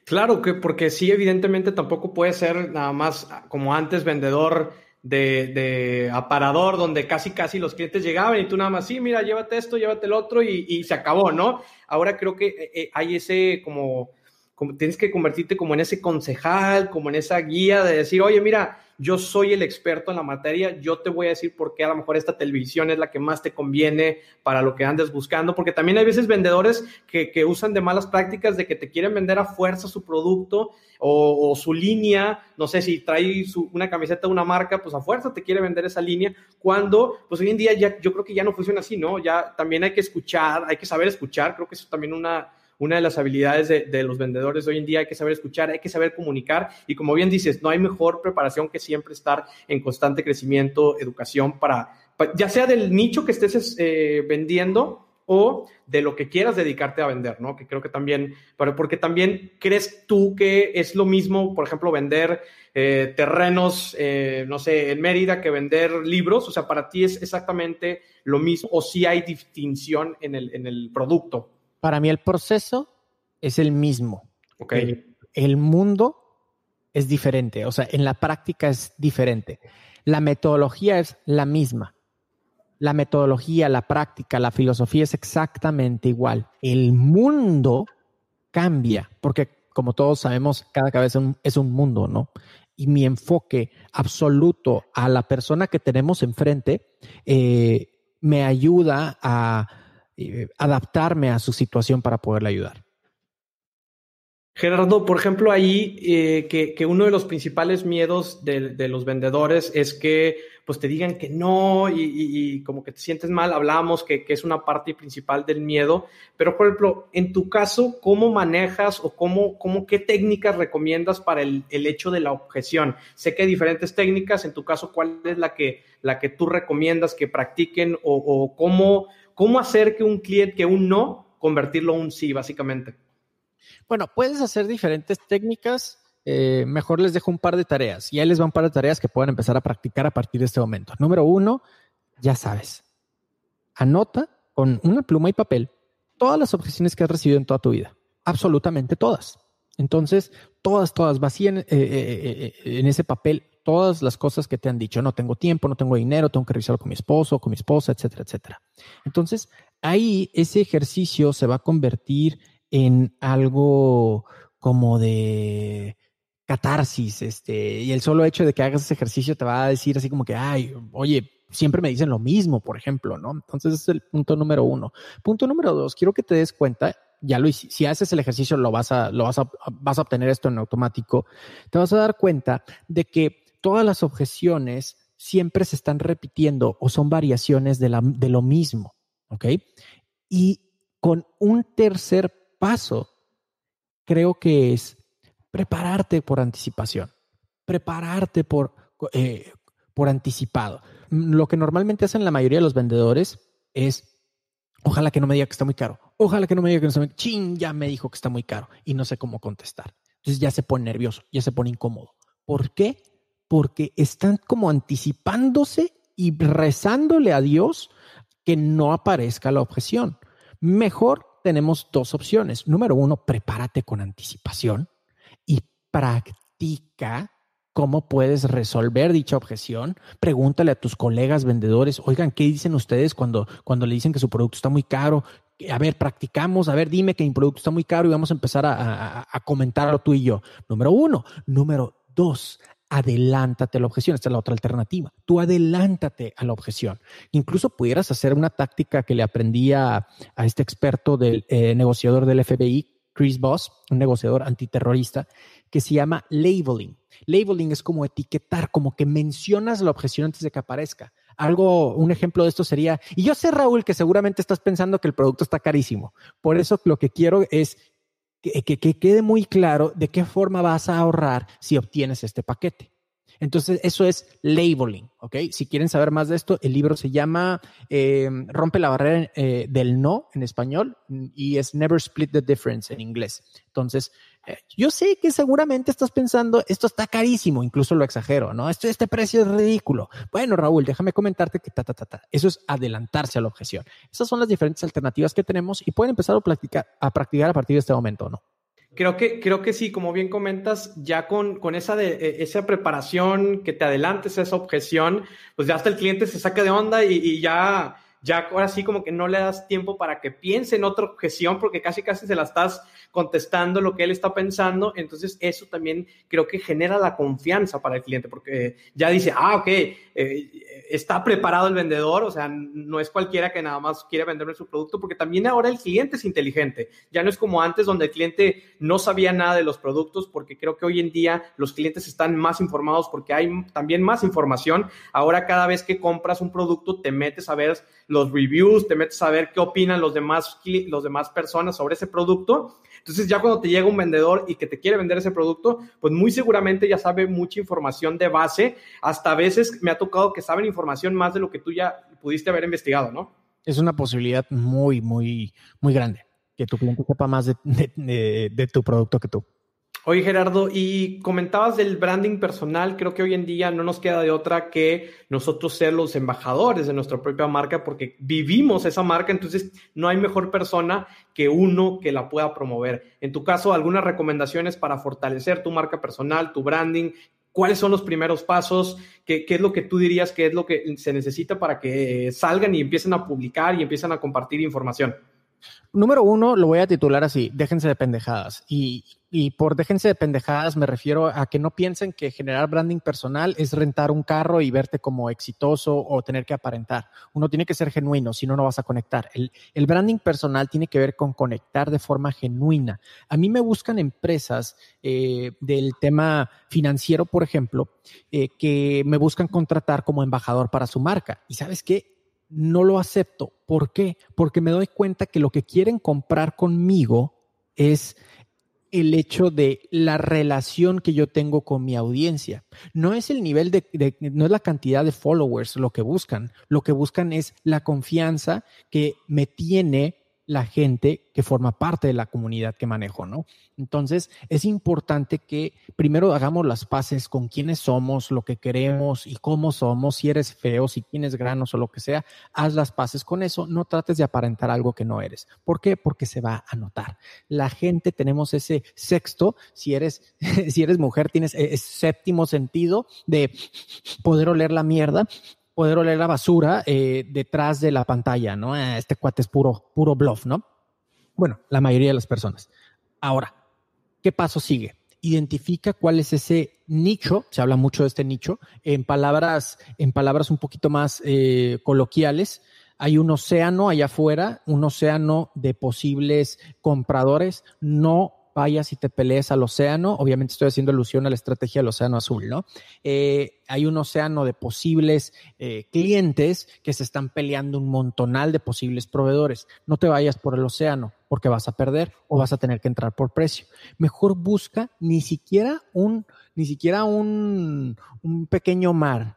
[SPEAKER 2] Claro que porque sí, evidentemente tampoco puede ser nada más como antes vendedor de, aparador donde casi casi los clientes llegaban y tú nada más, sí, mira, llévate esto, llévate el otro y, se acabó, ¿no? Ahora creo que eh, eh, hay ese como, tienes que convertirte como en ese concejal, como en esa guía de decir, oye, mira, yo soy el experto en la materia, yo te voy a decir por qué a lo mejor esta televisión es la que más te conviene para lo que andes buscando, porque también hay veces vendedores que, usan de malas prácticas de que te quieren vender a fuerza su producto o, su línea, no sé si trae una camiseta de una marca, pues a fuerza te quiere vender esa línea, cuando pues hoy en día ya yo creo que ya no funciona así, ¿no? Ya también hay que escuchar, hay que saber escuchar, creo que eso es también una una de las habilidades de, los vendedores hoy en día hay que saber escuchar, hay que saber comunicar y como bien dices, no hay mejor preparación que siempre estar en constante crecimiento, educación para, ya sea del nicho que estés eh, vendiendo o de lo que quieras dedicarte a vender, ¿no? Que creo que también, pero porque también crees tú que es lo mismo, por ejemplo, vender eh, terrenos, eh, no sé, en Mérida que vender libros, o sea, para ti es exactamente lo mismo o si hay distinción en el, en el producto.
[SPEAKER 1] Para mí el proceso es el mismo.
[SPEAKER 2] Ok.
[SPEAKER 1] el mundo es diferente, o sea, en la práctica es diferente. La metodología es la misma la metodología, la práctica, la filosofía es exactamente igual. El mundo cambia, porque como todos sabemos, cada cabeza es un mundo, ¿no? Y mi enfoque absoluto a la persona que tenemos enfrente eh, me ayuda a adaptarme a su situación para poderle ayudar.
[SPEAKER 2] Gerardo, por ejemplo, ahí eh, que, uno de los principales miedos de, los vendedores es que pues te digan que no y, como que te sientes mal, hablamos que, es una parte principal del miedo, pero por ejemplo, en tu caso, ¿cómo manejas o cómo, cómo qué técnicas recomiendas para el, hecho de la objeción? Sé que hay diferentes técnicas, en tu caso, ¿cuál es la que, la que tú recomiendas que practiquen o cómo, cómo hacer que un cliente, que un no, convertirlo a un sí, básicamente?
[SPEAKER 1] Bueno, puedes hacer diferentes técnicas. Eh, mejor les dejo un par de tareas y ahí les va un par de tareas que puedan empezar a practicar a partir de este momento. Número uno, ya sabes, anota con una pluma y papel todas las objeciones que has recibido en toda tu vida, absolutamente todas. Entonces, todas, todas, vacían eh, eh, en ese papel todas las cosas que te han dicho. No tengo tiempo, no tengo dinero, tengo que revisarlo con mi esposo, con mi esposa, etcétera, etcétera. Entonces, ahí ese ejercicio se va a convertir en algo como de catarsis, este, y el solo hecho de que hagas ese ejercicio te va a decir así como que, ay, oye, siempre me dicen lo mismo, por ejemplo, ¿no? Entonces es el punto número uno. Punto número dos, quiero que te des cuenta, ya lo si haces el ejercicio lo vas a, lo vas a, vas a obtener esto en automático, te vas a dar cuenta de que todas las objeciones siempre se están repitiendo o son variaciones de, lo mismo, ¿ok? Y con un tercer paso creo que es prepararte por anticipación, prepararte por, eh, por anticipado. Lo que normalmente hacen la mayoría de los vendedores es, ojalá que no me diga que está muy caro, ojalá que no me diga que no está muy caro, ching, ya me dijo que está muy caro y no sé cómo contestar. Entonces ya se pone nervioso, ya se pone incómodo. ¿Por qué? Porque están como anticipándose y rezándole a Dios que no aparezca la objeción. Mejor tenemos dos opciones. Número uno, prepárate con anticipación y practica cómo puedes resolver dicha objeción. Pregúntale a tus colegas vendedores, oigan, ¿qué dicen ustedes cuando, cuando le dicen que su producto está muy caro? A ver, practicamos, a ver, dime que mi producto está muy caro y vamos a empezar a, a comentarlo tú y yo. Número uno. Número dos, adelántate a la objeción. Esta es la otra alternativa. Tú adelántate a la objeción. Incluso pudieras hacer una táctica que le aprendí a, este experto del eh, negociador del FBI, Chris Voss, un negociador antiterrorista, que se llama labeling. Labeling es como etiquetar, como que mencionas la objeción antes de que aparezca. Algo, un ejemplo de esto sería, y yo sé, Raúl, que seguramente estás pensando que el producto está carísimo. Por eso lo que quiero es que, quede muy claro de qué forma vas a ahorrar si obtienes este paquete. Entonces, eso es labeling, ¿ok? Si quieren saber más de esto, el libro se llama eh, Rompe la barrera eh, del no en español y es Never Split the Difference en inglés. Entonces, eh, yo sé que seguramente estás pensando, esto está carísimo, incluso lo exagero, ¿no? Este precio es ridículo. Bueno, Raúl, déjame comentarte que ta, ta, ta, ta. Eso es adelantarse a la objeción. Esas son las diferentes alternativas que tenemos y pueden empezar a practicar a, partir de este momento, ¿no?
[SPEAKER 2] Creo que, creo que sí, como bien comentas, ya con, con esa, de, e, esa preparación, que te adelantes a esa objeción, pues ya hasta el cliente se saca de onda y ya ya ahora sí como que no le das tiempo para que piense en otra objeción porque casi casi se la estás contestando lo que él está pensando, entonces eso también creo que genera la confianza para el cliente porque ya dice, ah, ok, eh, está preparado el vendedor, o sea, no es cualquiera que nada más quiere venderme su producto porque también ahora el cliente es inteligente, ya no es como antes donde el cliente no sabía nada de los productos porque creo que hoy en día los clientes están más informados porque hay también más información, ahora cada vez que compras un producto te metes a ver los reviews, te metes a ver qué opinan los demás, los demás personas sobre ese producto. Entonces ya cuando te llega un vendedor y que te quiere vender ese producto, pues muy seguramente ya sabe mucha información de base. Hasta a veces me ha tocado que saben información más de lo que tú ya pudiste haber investigado, ¿no?
[SPEAKER 1] Es una posibilidad muy, muy, muy grande que tu cliente sepa más de tu producto que tú.
[SPEAKER 2] Oye, Gerardo, y comentabas del branding personal, creo que hoy en día no nos queda de otra que nosotros ser los embajadores de nuestra propia marca porque vivimos esa marca, entonces no hay mejor persona que uno que la pueda promover. En tu caso, algunas recomendaciones para fortalecer tu marca personal, tu branding, ¿Cuáles son los primeros pasos? ¿Qué, ¿Qué, es lo que tú dirías que es lo que se necesita para que salgan y empiecen a publicar y empiecen a compartir información?
[SPEAKER 1] Número uno, lo voy a titular así, déjense de pendejadas. Y, y por déjense de pendejadas me refiero a que no piensen que generar branding personal es rentar un carro y verte como exitoso o tener que aparentar. Uno tiene que ser genuino, si no, no vas a conectar. El, branding personal tiene que ver con conectar de forma genuina. A mí me buscan empresas eh, del tema financiero, por ejemplo, eh, que me buscan contratar como embajador para su marca. Y sabes qué? No lo acepto. ¿Por qué? Porque me doy cuenta que lo que quieren comprar conmigo es el hecho de la relación que yo tengo con mi audiencia. No es el nivel de, no es la cantidad de followers lo que buscan. Lo que buscan es la confianza que me tiene la gente que forma parte de la comunidad que manejo, ¿no? Entonces, es importante que primero hagamos las paces con quiénes somos, lo que queremos y cómo somos, si eres feo, si tienes granos o lo que sea, haz las paces con eso, no trates de aparentar algo que no eres. ¿Por qué? Porque se va a notar. La gente tenemos ese sexto, si eres, *laughs* si eres mujer, tienes ese séptimo sentido de poder oler la mierda poder oler la basura eh, detrás de la pantalla, ¿no? Ah, este cuate es puro, puro bluff, ¿no? Bueno, la mayoría de las personas. Ahora, ¿qué paso sigue? Identifica cuál es ese nicho, se habla mucho de este nicho, en palabras, en palabras un poquito más eh, coloquiales, hay un océano allá afuera, un océano de posibles compradores, no vayas y te pelees al océano. Obviamente estoy haciendo alusión a la estrategia del océano azul, ¿no? Eh, hay un océano de posibles eh, clientes que se están peleando un montonal de posibles proveedores. No te vayas por el océano porque vas a perder o vas a tener que entrar por precio. Mejor busca ni siquiera un, ni siquiera un, un pequeño mar,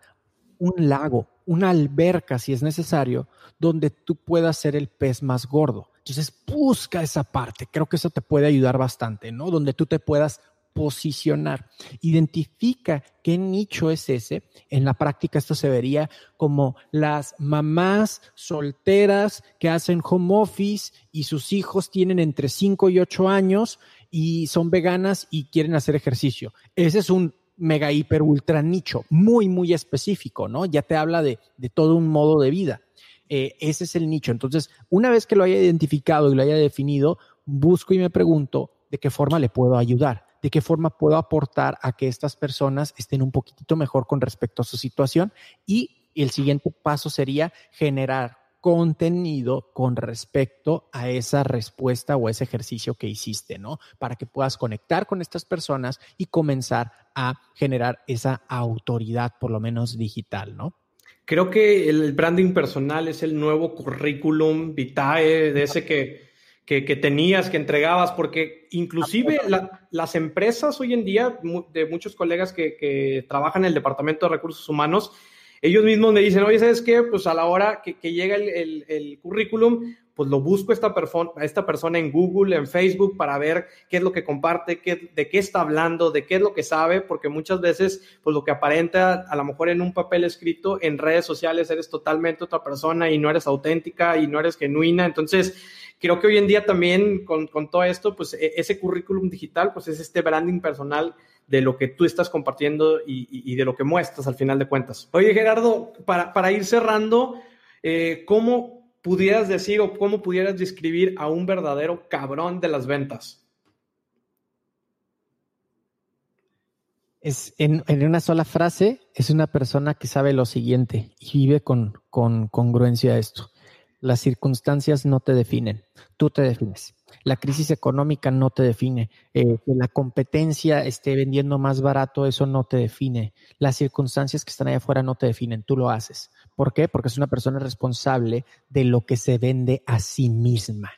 [SPEAKER 1] un lago, una alberca si es necesario, donde tú puedas ser el pez más gordo. Entonces, busca esa parte. Creo que eso te puede ayudar bastante, ¿no? Donde tú te puedas posicionar. Identifica qué nicho es ese. En la práctica esto se vería como las mamás solteras que hacen home office y sus hijos tienen entre 5 y 8 años y son veganas y quieren hacer ejercicio. Ese es un mega, hiper, ultra nicho, muy, muy específico, ¿no? Ya te habla de, de todo un modo de vida. Eh, ese es el nicho. Entonces, una vez que lo haya identificado y lo haya definido, busco y me pregunto de qué forma le puedo ayudar, de qué forma puedo aportar a que estas personas estén un poquitito mejor con respecto a su situación y el siguiente paso sería generar contenido con respecto a esa respuesta o ese ejercicio que hiciste, ¿no? Para que puedas conectar con estas personas y comenzar a generar esa autoridad, por lo menos digital, ¿no?
[SPEAKER 2] Creo que el branding personal es el nuevo currículum vitae de ese que, que, tenías, que entregabas, porque inclusive las empresas hoy en día, de muchos colegas que, que, trabajan en el Departamento de Recursos Humanos, ellos mismos me dicen, oye, ¿sabes qué? Pues a la hora que, que llega el, el, el, currículum, pues lo busco esta, persona en Google, en Facebook, para ver qué es lo que comparte, qué, de qué está hablando, de qué es lo que sabe, porque muchas veces, pues lo que aparenta a lo mejor en un papel escrito, en redes sociales eres totalmente otra persona y no eres auténtica y no eres genuina. Entonces, creo que hoy en día también con, con todo esto, pues e, ese currículum digital, pues es este branding personal de lo que tú estás compartiendo y, y, de lo que muestras al final de cuentas. Oye, Gerardo, para, para ir cerrando, eh, ¿cómo, pudieras decir o cómo pudieras describir a un verdadero cabrón de las ventas?
[SPEAKER 1] Es en, una sola frase, es una persona que sabe lo siguiente y vive con, con congruencia a esto. Las circunstancias no te definen, tú te defines. La crisis económica no te define. Eh, que la competencia esté vendiendo más barato, eso no te define. Las circunstancias que están allá afuera no te definen, tú lo haces. ¿Por qué? Porque es una persona responsable de lo que se vende a sí misma.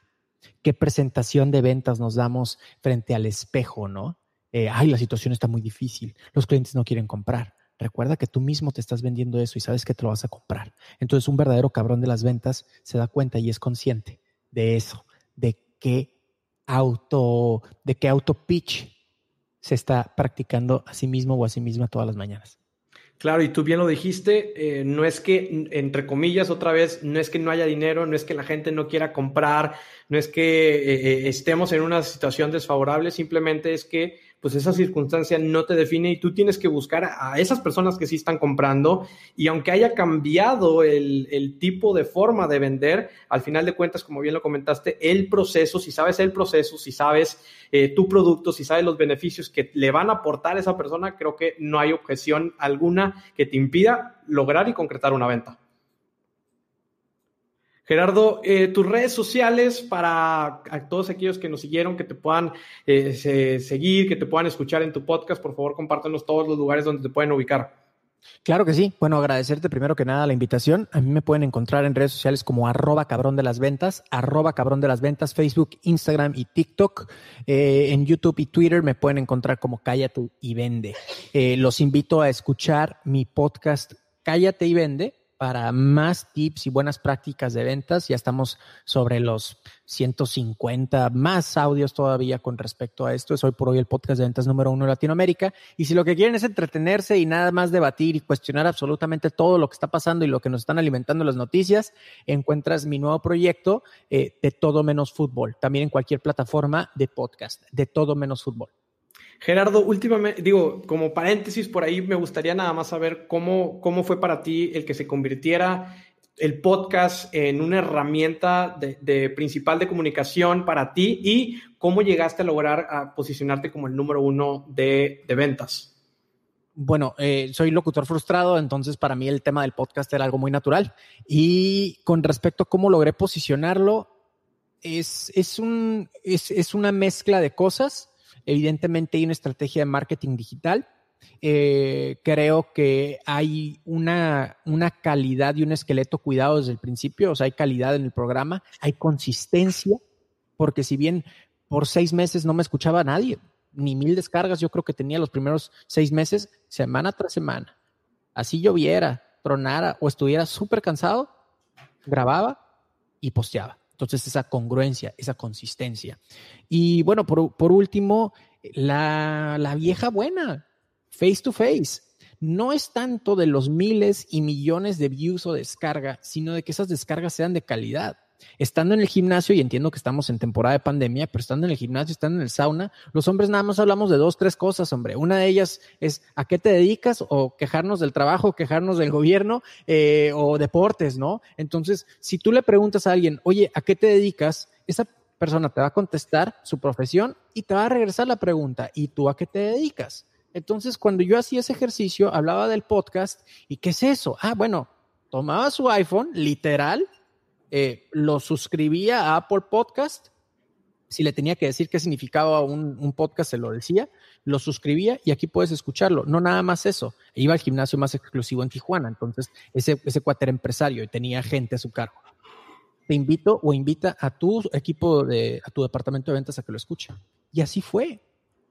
[SPEAKER 1] qué presentación de ventas nos damos frente al espejo, ¿no? Eh, ay, la situación está muy difícil, los clientes no quieren comprar. Recuerda que tú mismo te estás vendiendo eso y sabes que te lo vas a comprar. Entonces un verdadero cabrón de las ventas se da cuenta y es consciente de eso, de qué auto, de qué auto pitch se está practicando a sí mismo o a sí misma todas las mañanas.
[SPEAKER 2] Claro, y tú bien lo dijiste, eh, no es que, entre comillas, otra vez, no es que no haya dinero, no es que la gente no quiera comprar, no es que eh, eh, estemos en una situación desfavorable, simplemente es que pues esa circunstancia no te define y tú tienes que buscar a esas personas que sí están comprando y aunque haya cambiado el, tipo de forma de vender, al final de cuentas, como bien lo comentaste, el proceso, si sabes el proceso, si sabes eh, tu producto, si sabes los beneficios que le van a aportar a esa persona, creo que no hay objeción alguna que te impida lograr y concretar una venta. Gerardo, eh, tus redes sociales para todos aquellos que nos siguieron, que te puedan eh, seguir, que te puedan escuchar en tu podcast, por favor, compártenos todos los lugares donde te pueden ubicar.
[SPEAKER 1] Claro que sí. Bueno, agradecerte primero que nada la invitación. A mí me pueden encontrar en redes sociales como arroba cabrón de las ventas, arroba cabrón de las ventas, Facebook, Instagram y TikTok. Eh, en YouTube y Twitter me pueden encontrar como Cállate y Vende. los invito a escuchar mi podcast Cállate y Vende para más tips y buenas prácticas de ventas. Ya estamos sobre los 150 más audios todavía con respecto a esto. Es hoy por hoy el podcast de ventas número uno de Latinoamérica. Y si lo que quieren es entretenerse y nada más debatir y cuestionar absolutamente todo lo que está pasando y lo que nos están alimentando las noticias, encuentras mi nuevo proyecto eh, de todo menos fútbol. También en cualquier plataforma de podcast, de todo menos fútbol.
[SPEAKER 2] Gerardo, últimamente, digo, como paréntesis por ahí, me gustaría nada más saber cómo, cómo fue para ti el que se convirtiera el podcast en una herramienta de, principal de comunicación para ti y cómo llegaste a lograr a posicionarte como el número uno de, ventas.
[SPEAKER 1] Bueno, eh, soy locutor frustrado, entonces para mí el tema del podcast era algo muy natural. Y con respecto a cómo logré posicionarlo, es, es, un, es, es una mezcla de cosas Evidentemente hay una estrategia de marketing digital. Eh, creo que hay una, una calidad y un esqueleto cuidado desde el principio, o sea, hay calidad en el programa, hay consistencia, porque si bien por seis meses no me escuchaba nadie, ni mil descargas, yo creo que tenía los primeros seis meses, semana tras semana. Así lloviera, tronara o estuviera súper cansado, grababa y posteaba. Entonces, esa congruencia, esa consistencia. Y bueno, por, último, la, la vieja buena, face to face no es tanto de los miles y millones de views o descarga, sino de que esas descargas sean de calidad estando en el gimnasio, y entiendo que estamos en temporada de pandemia, pero estando en el gimnasio, estando en el sauna, los hombres nada más hablamos de dos, tres cosas, hombre. Una de ellas es a qué te dedicas o quejarnos del trabajo, quejarnos del gobierno eh, o deportes, ¿no? Entonces, si tú le preguntas a alguien, oye, ¿a qué te dedicas? Esa persona te va a contestar su profesión y te va a regresar la pregunta, ¿y tú a qué te dedicas? Entonces, cuando yo hacía ese ejercicio, hablaba del podcast y ¿qué es eso? Ah, bueno, tomaba su iPhone, literal, eh, lo suscribía a Apple Podcast. Si le tenía que decir qué significaba un, podcast, se lo decía. Lo suscribía y aquí puedes escucharlo. No nada más eso. Iba al gimnasio más exclusivo en Tijuana. Entonces, ese, ese empresario y tenía gente a su cargo. Te invito o invita a tu equipo, de, a tu departamento de ventas a que lo escuche. Y así fue.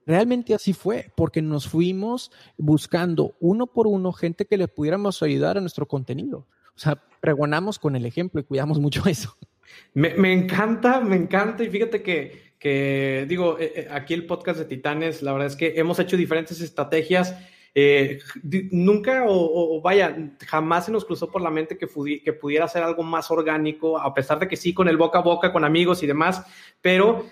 [SPEAKER 1] Realmente así fue, porque nos fuimos buscando uno por uno gente que le pudiéramos ayudar a nuestro contenido. O sea, pregonamos con el ejemplo y cuidamos mucho *laughs* eso.
[SPEAKER 2] Me, me encanta, me encanta. Y fíjate que, que digo, eh, eh, aquí el podcast de Titanes, la verdad es que hemos hecho diferentes estrategias eh, nunca o, vaya, jamás se nos cruzó por la mente que, que, pudiera ser algo más orgánico, a pesar de que sí, con el boca a boca, con amigos y demás, pero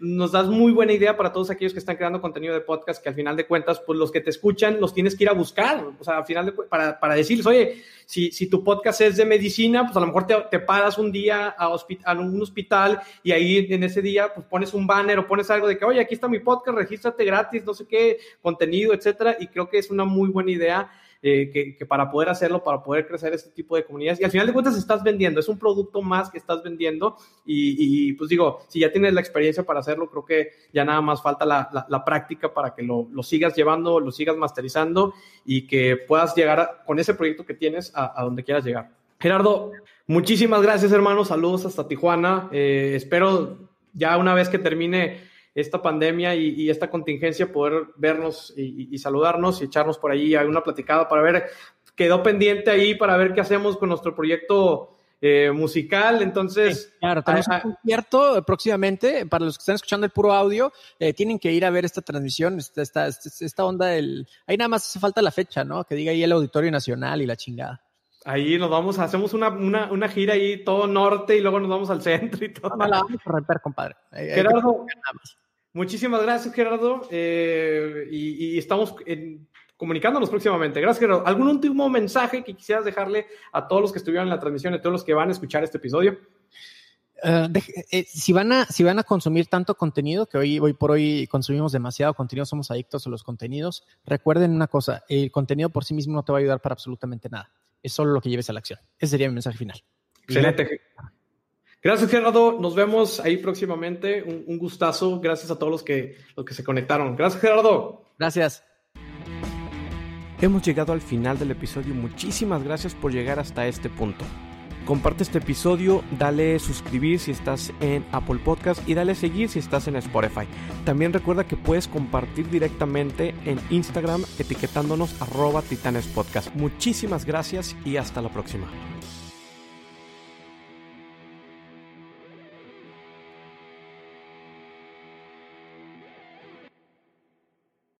[SPEAKER 2] nos das muy buena idea para todos aquellos que están creando contenido de podcast, que al final de cuentas, pues los que te escuchan los tienes que ir a buscar, o sea, al final de, para, para decirles, oye, si, si tu podcast es de medicina, pues a lo mejor te, te paras un día a, a, un hospital y ahí en ese día pues pones un banner o pones algo de que, oye, aquí está mi podcast, regístrate gratis, no sé qué, contenido, etcétera, y creo que es una muy buena idea eh, que, para poder hacerlo, para poder crecer este tipo de comunidades. Y al final de cuentas estás vendiendo, es un producto más que estás vendiendo y, pues digo, si ya tienes la experiencia para hacerlo, creo que ya nada más falta la, práctica para que lo, sigas llevando, lo sigas masterizando y que puedas llegar con ese proyecto que tienes a, donde quieras llegar. Gerardo, muchísimas gracias hermano, saludos hasta Tijuana, eh, espero ya una vez que termine esta pandemia y, esta contingencia, poder vernos y, saludarnos y echarnos por ahí alguna platicada para ver, quedó pendiente ahí para ver qué hacemos con nuestro proyecto eh, musical. Entonces,
[SPEAKER 1] claro, tenemos un concierto próximamente. Para los que están escuchando el puro audio, eh, tienen que ir a ver esta transmisión, esta, esta, esta onda del. Ahí nada más hace falta la fecha, ¿no? Que diga ahí el Auditorio Nacional y la chingada.
[SPEAKER 2] Ahí nos vamos, hacemos una, una, una, gira ahí todo norte y luego nos vamos al centro y todo.
[SPEAKER 1] No, la vamos a romper, compadre.
[SPEAKER 2] Gerardo, muchísimas gracias, Gerardo. Eh, y, estamos comunicándonos próximamente. Gracias, Gerardo. ¿Algún último mensaje que quisieras dejarle a todos los que estuvieron en la transmisión y a todos los que van a escuchar este episodio?
[SPEAKER 1] Eh, eh, si, van a, si van a consumir tanto contenido, que hoy, hoy por hoy consumimos demasiado contenido, somos adictos a los contenidos, recuerden una cosa, el contenido por sí mismo no te va a ayudar para absolutamente nada es solo lo que lleves a la acción. Ese sería mi mensaje final.
[SPEAKER 2] Excelente. Gracias, Gerardo. Nos vemos ahí próximamente. Un, gustazo. Gracias a todos los que, los que se conectaron. Gracias, Gerardo.
[SPEAKER 1] Gracias.
[SPEAKER 2] Hemos llegado al final del episodio. Muchísimas gracias por llegar hasta este punto. Comparte este episodio, dale suscribir si estás en Apple Podcast y dale seguir si estás en Spotify. También recuerda que puedes compartir directamente en Instagram etiquetándonos arroba titanespodcast. Muchísimas gracias y hasta la próxima.